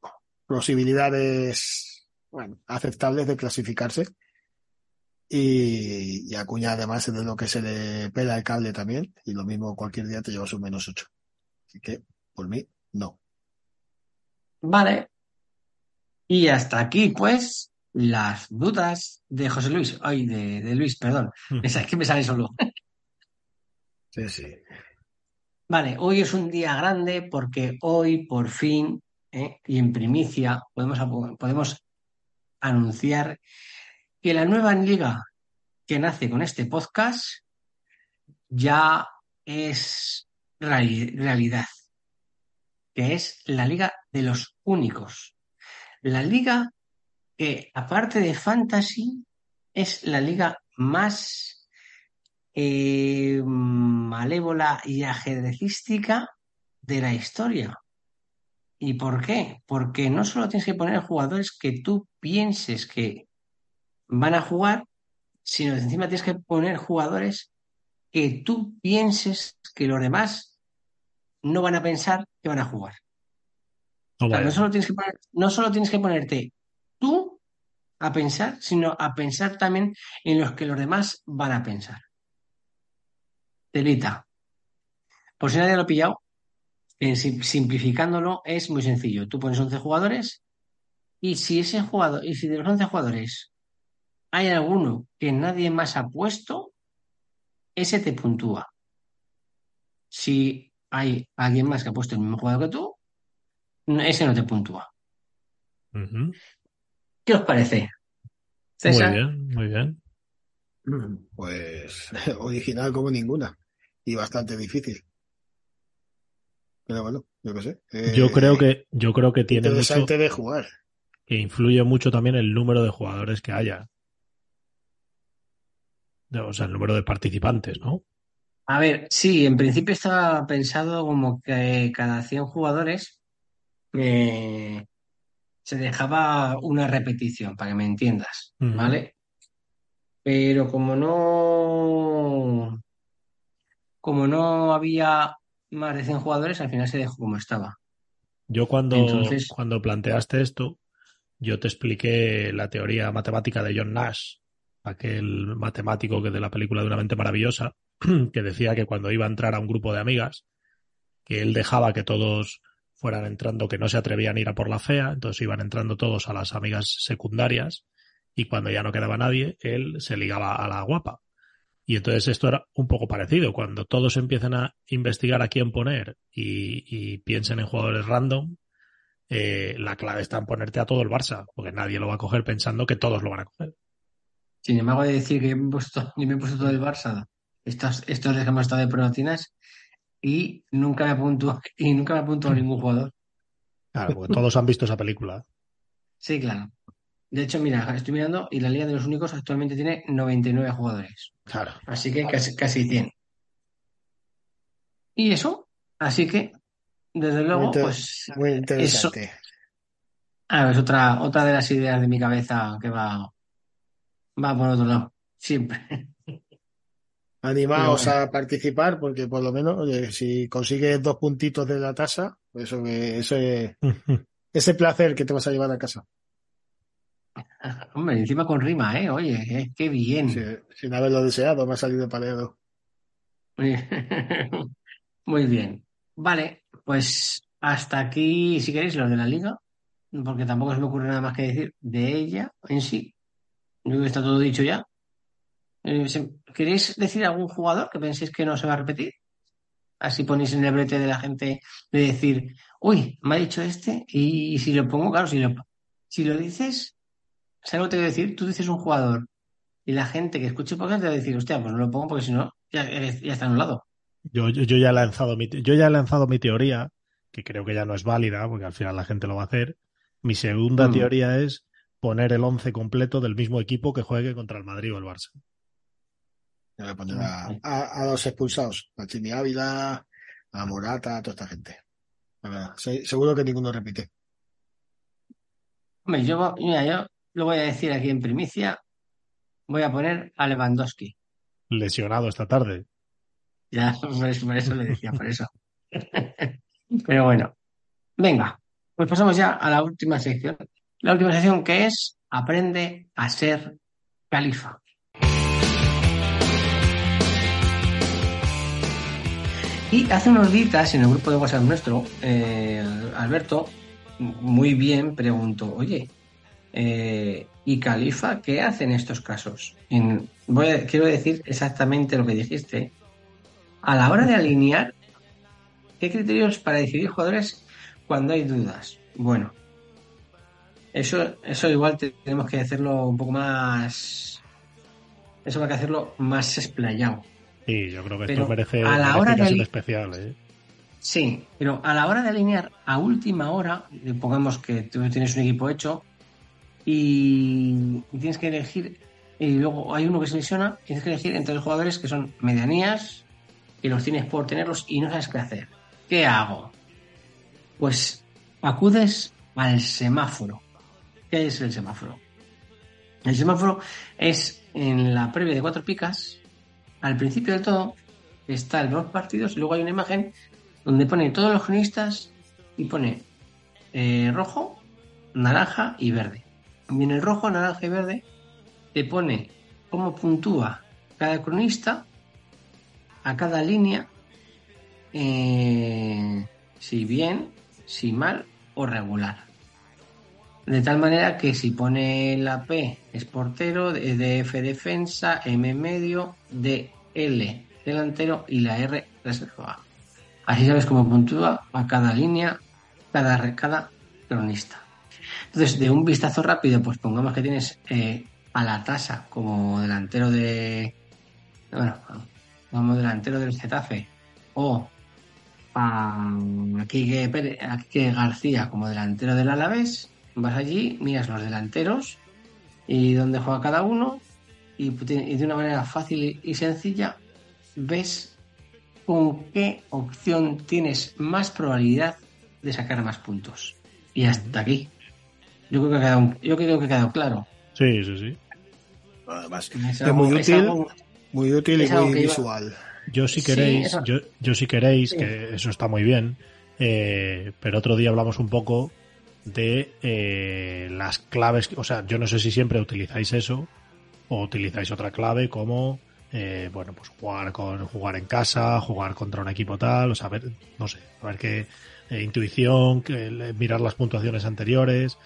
Speaker 8: posibilidades bueno, aceptables de clasificarse. Y, y Acuña además es de lo que se le pela el cable también. Y lo mismo cualquier día te llevas un menos ocho. Así que, por mí, no.
Speaker 6: Vale, y hasta aquí, pues, las dudas de José Luis, ay, de, de Luis, perdón. *laughs* Es que me sale solo.
Speaker 8: Sí, sí.
Speaker 6: Vale, hoy es un día grande porque hoy, por fin, eh, y en primicia, podemos, podemos anunciar que la nueva liga que nace con este podcast ya es realidad, que es la liga de los únicos. La liga que, aparte de fantasy, es la liga más eh, malévola y ajedrecística de la historia. ¿Y por qué? Porque no solo tienes que poner jugadores que tú pienses que van a jugar, sino que encima tienes que poner jugadores que tú pienses que los demás no van a pensar que van a jugar. No, solo tienes que no solo tienes que ponerte tú a pensar, sino a pensar también en los que los demás van a pensar. Telita. Por si nadie lo ha pillado, simplificándolo es muy sencillo. Tú pones 11 jugadores y si ese jugador, y si de los 11 jugadores hay alguno que nadie más ha puesto, ese te puntúa. Si hay alguien más que ha puesto el mismo jugador que tú, ese no te puntúa. ¿Qué os parece?
Speaker 7: Muy bien, muy bien.
Speaker 8: Pues *laughs* original como ninguna y bastante difícil. Pero bueno, yo qué sé.
Speaker 7: yo eh, creo que yo creo que tiene mucho
Speaker 8: de jugar.
Speaker 7: Que influye mucho también el número de jugadores que haya. O sea, el número de participantes, ¿no?
Speaker 6: A ver, sí, en principio estaba pensado como que cada 100 jugadores se dejaba una repetición, para que me entiendas, ¿vale? Pero como no, como no había más de 100 jugadores, al final se dejó como estaba.
Speaker 7: Yo cuando, cuando planteaste esto, yo te expliqué la teoría matemática de John Nash, aquel matemático que de la película de una mente maravillosa, *clears throat* que decía que cuando iba a entrar a un grupo de amigas, que él dejaba que todos fueran entrando, que no se atrevían a ir a por la fea, entonces iban entrando todos a las amigas secundarias y cuando ya no quedaba nadie, él se ligaba a la guapa. Y entonces esto era un poco parecido. Cuando todos empiezan a investigar a quién poner y, piensen en jugadores random, eh, la clave está en ponerte a todo el Barça, porque nadie lo va a coger pensando que todos lo van a coger.
Speaker 6: Sin embargo, de decir que yo me he puesto, me he puesto todo el Barça, estos, estos que hemos estado de proteínas, y nunca me apunto y nunca me apunto a ningún jugador.
Speaker 7: Claro, porque todos han visto esa película.
Speaker 6: Sí, claro. De hecho, mira, estoy mirando y la Liga de los Únicos actualmente tiene 99 jugadores.
Speaker 7: Claro.
Speaker 6: Así que casi, casi 100. Y eso, así que, desde luego, pues.
Speaker 8: Muy interesante.
Speaker 6: A ver, es otra, otra de las ideas de mi cabeza que va, va por otro lado, siempre. *laughs*
Speaker 8: Animaos a participar porque por lo menos, oye, si consigues dos puntitos de la tasa, eso, eso *laughs* ese placer que te vas a llevar a casa. *laughs*
Speaker 6: Hombre, encima con rima, ¿eh? Oye, eh, qué bien.
Speaker 8: Sí, sin haberlo deseado, me ha salido palero. *laughs*
Speaker 6: Muy bien. Vale, pues hasta aquí, si queréis, los de la liga, porque tampoco se me ocurre nada más que decir de ella en sí. Yo creo que está todo dicho ya. Eh, ¿Queréis decir algún jugador que penséis que no se va a repetir? Así ponéis en el brete de la gente de decir, uy, me ha dicho este, y, si lo pongo, claro, si lo, si lo dices, ¿sabes lo que te voy a decir? Tú dices un jugador y la gente que escuche podcast te va a decir, hostia, pues no lo pongo porque si no, ya, ya está anulado.
Speaker 7: Yo, yo, yo ya he lanzado mi, yo ya he lanzado mi teoría, que creo que ya no es válida, porque al final la gente lo va a hacer. Mi segunda
Speaker 6: Mm.
Speaker 7: teoría es poner el once completo del mismo equipo que juegue contra el Madrid o el Barça.
Speaker 8: Yo voy a poner a, a- a los expulsados, a Chimi Ávila, a Morata, a toda esta gente. La verdad, se- seguro que ninguno repite.
Speaker 6: Hombre, yo, mira, yo lo voy a decir aquí en primicia, voy a poner a Lewandowski.
Speaker 7: Lesionado esta tarde. *laughs*
Speaker 6: Ya, por eso, por eso le decía, por eso. *laughs* Pero bueno, venga, pues pasamos ya a la última sección. La última sección que es Aprende a ser califa. Y hace unos días en el grupo de WhatsApp nuestro, eh, Alberto, muy bien, preguntó, oye, eh, ¿y Califa qué hace en estos casos? En- voy a- quiero decir exactamente lo que dijiste. A la hora de alinear, ¿qué criterios para decidir jugadores cuando hay dudas? Bueno, eso, eso igual te- tenemos que hacerlo un poco más. Eso va que hacerlo más explayado.
Speaker 7: Sí, yo creo que
Speaker 6: Pero
Speaker 7: esto merece,
Speaker 6: a la hora de
Speaker 7: especial. ¿eh?
Speaker 6: Sí, pero a la hora de alinear a última hora, pongamos que tú tienes un equipo hecho y, tienes que elegir, y luego hay uno que se lesiona, tienes que elegir entre los jugadores que son medianías, que los tienes por tenerlos y no sabes qué hacer. ¿Qué hago? Pues acudes al semáforo. ¿Qué es el semáforo? El semáforo es en la previa de cuatro picas, al principio del todo, está el dos partidos y luego hay una imagen donde pone todos los cronistas y pone eh, rojo, naranja y verde. Y en el rojo, naranja y verde te pone cómo puntúa cada cronista a cada línea, eh, si bien, si mal o regular. De tal manera que si pone la P es portero, de de F defensa, M medio, de L delantero y la R reserva. Así sabes cómo puntúa a cada línea, cada, cada cronista. Entonces, de un vistazo rápido, pues pongamos que tienes eh, a la tasa como delantero de. Bueno, como delantero del Getafe o a Quique, Pérez- a Quique García como delantero del Alavés, vas allí, miras los delanteros y dónde juega cada uno y, y de una manera fácil y sencilla ves con qué opción tienes más probabilidad de sacar más puntos. Y hasta aquí. Yo creo que ha quedado, yo creo que ha quedado claro.
Speaker 7: Sí, sí, sí.
Speaker 8: Además,
Speaker 6: Es
Speaker 8: es
Speaker 6: algo-
Speaker 8: muy
Speaker 6: es
Speaker 8: útil,
Speaker 6: algo-
Speaker 8: muy útil y muy
Speaker 6: iba-
Speaker 8: visual.
Speaker 7: Yo si
Speaker 6: Sí,
Speaker 7: queréis,
Speaker 6: eso-
Speaker 7: yo, yo si queréis,
Speaker 6: Sí.
Speaker 7: que eso está muy bien, eh, pero otro día hablamos un poco de eh, las claves, o sea, yo no sé si siempre utilizáis eso o utilizáis otra clave como, eh, bueno, pues jugar con jugar en casa, jugar contra un equipo tal, o sea, ver, no sé, a ver qué eh, intuición, que, le- mirar las puntuaciones anteriores,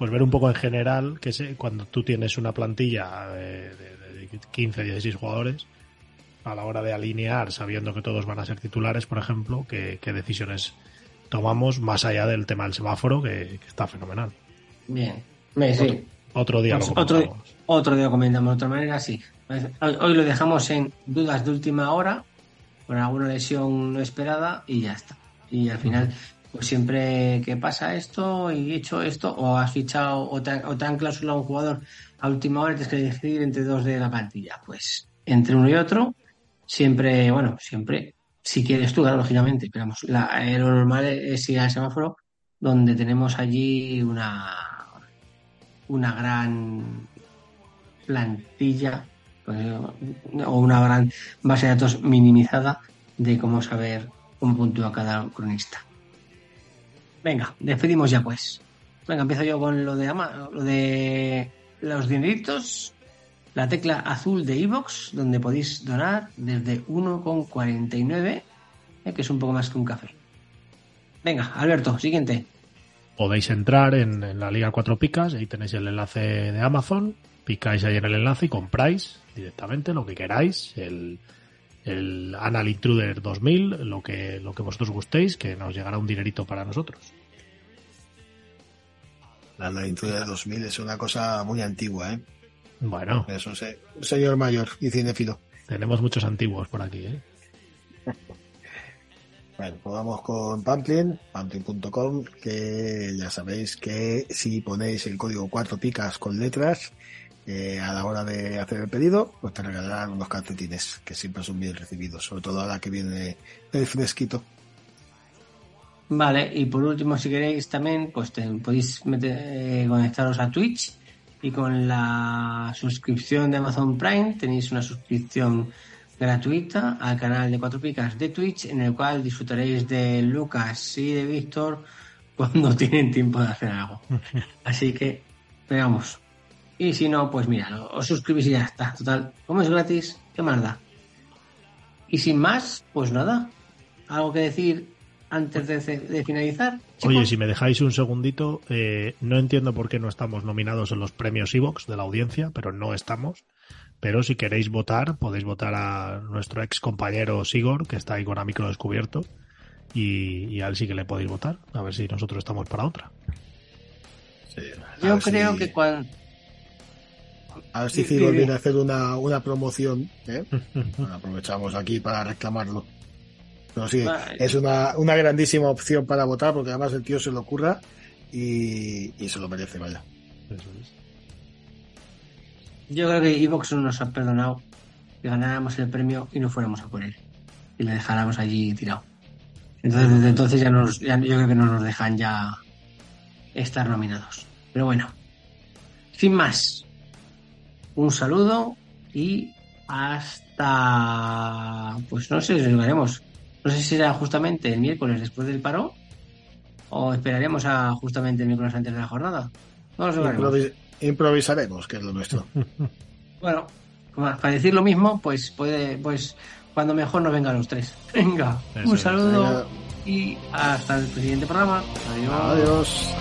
Speaker 7: pues ver un poco en general que se, cuando tú tienes una plantilla eh, de, de 15, 16 jugadores, a la hora de alinear, sabiendo que todos van a ser titulares, por ejemplo, qué, qué decisiones tomamos más allá del tema del semáforo, que, que está fenomenal.
Speaker 6: Bien. Me- sí.
Speaker 7: Otro, otro día
Speaker 6: Pues
Speaker 7: lo
Speaker 6: otro,
Speaker 7: comentamos.
Speaker 6: otro día comentamos de otra manera, sí. Pues, Hoy, lo dejamos en dudas de última hora, por alguna lesión no esperada y ya está. Y al final, pues siempre que pasa esto y he hecho esto, o has fichado o te, o te han clausulado un jugador a última hora, tienes que decidir entre dos de la plantilla. Pues entre uno y otro, siempre, bueno, siempre, si quieres tú, lógicamente, pero vamos, la- lo normal es ir al semáforo donde tenemos allí una una gran plantilla pues, o una gran base de datos minimizada de cómo saber cómo puntúa cada cronista. Venga, despedimos ya pues. Venga, empiezo yo con lo de Ama, lo de los dineritos. La tecla azul de iVox, donde podéis donar desde 1,49, eh, que es un poco más que un café. Venga, Alberto, siguiente.
Speaker 7: Podéis entrar en, en la Liga 4 Picas, ahí tenéis el enlace de Amazon, picáis ahí en el enlace y compráis directamente lo que queráis, el, el Anal Intruder 2000, lo que, lo que vosotros gustéis, que nos llegará un dinerito para nosotros.
Speaker 8: La Anal Intruder 2000 es una cosa muy antigua, ¿eh?
Speaker 7: Bueno.
Speaker 8: Es un, se- un señor mayor y cinéfilo.
Speaker 7: Tenemos muchos antiguos por aquí, ¿eh? *laughs*
Speaker 8: Bueno, pues vamos con Pamplin, pamplin.com, que ya sabéis que si ponéis el código 4 picas con letras, a la hora de hacer el pedido, pues te regalarán unos calcetines, que siempre son bien recibidos, sobre todo ahora que viene el fresquito.
Speaker 6: Vale, y por último, si queréis también, pues podéis meter- eh, conectaros a Twitch y con la suscripción de Amazon Prime tenéis una suscripción gratuita al canal de Cuatro Picas de Twitch en el cual disfrutaréis de Lucas y de Víctor cuando *laughs* tienen tiempo de hacer algo. Así que, veamos. Y si no, pues mira, os suscribís y ya está. Total, como es gratis, ¿qué más da? Y sin más, pues nada. ¿Algo que decir antes de, de finalizar?
Speaker 7: Oye, si me dejáis un segundito, eh, no entiendo por qué no estamos nominados en los premios Evox de la audiencia, pero no estamos. Pero si queréis votar, podéis votar a nuestro ex compañero Sigor, que está ahí con a micro descubierto, y, y a él sí que le podéis votar, a ver si nosotros estamos para otra.
Speaker 6: Yo creo
Speaker 8: si-
Speaker 6: que cuando...
Speaker 8: A ver si
Speaker 6: Sí,
Speaker 8: Ciro
Speaker 6: sí,
Speaker 8: viene a hacer una, una promoción, ¿eh? *laughs* Bueno, aprovechamos aquí para reclamarlo. Pero sí,
Speaker 6: Vale.
Speaker 8: es una, una grandísima opción para votar, porque además el tío se lo ocurra y, y se lo merece, vaya.
Speaker 6: Yo creo que Evox no nos ha perdonado que ganáramos el premio y no fuéramos a por él. Y le dejáramos allí tirado. Entonces, desde entonces ya, nos, ya- yo creo que no nos dejan ya estar nominados. Pero bueno, sin más, un saludo y hasta, pues no sé si lo haremos. No sé si será justamente el miércoles después del paro o esperaremos a justamente el miércoles antes de la jornada. No lo.
Speaker 8: Improvis- improvisaremos, que es lo nuestro. *laughs*
Speaker 6: Bueno, para decir lo mismo, pues puede, pues cuando mejor nos vengan los tres. Venga,
Speaker 8: Eso
Speaker 6: un saludo y hasta el siguiente programa. Adiós.
Speaker 8: Adiós.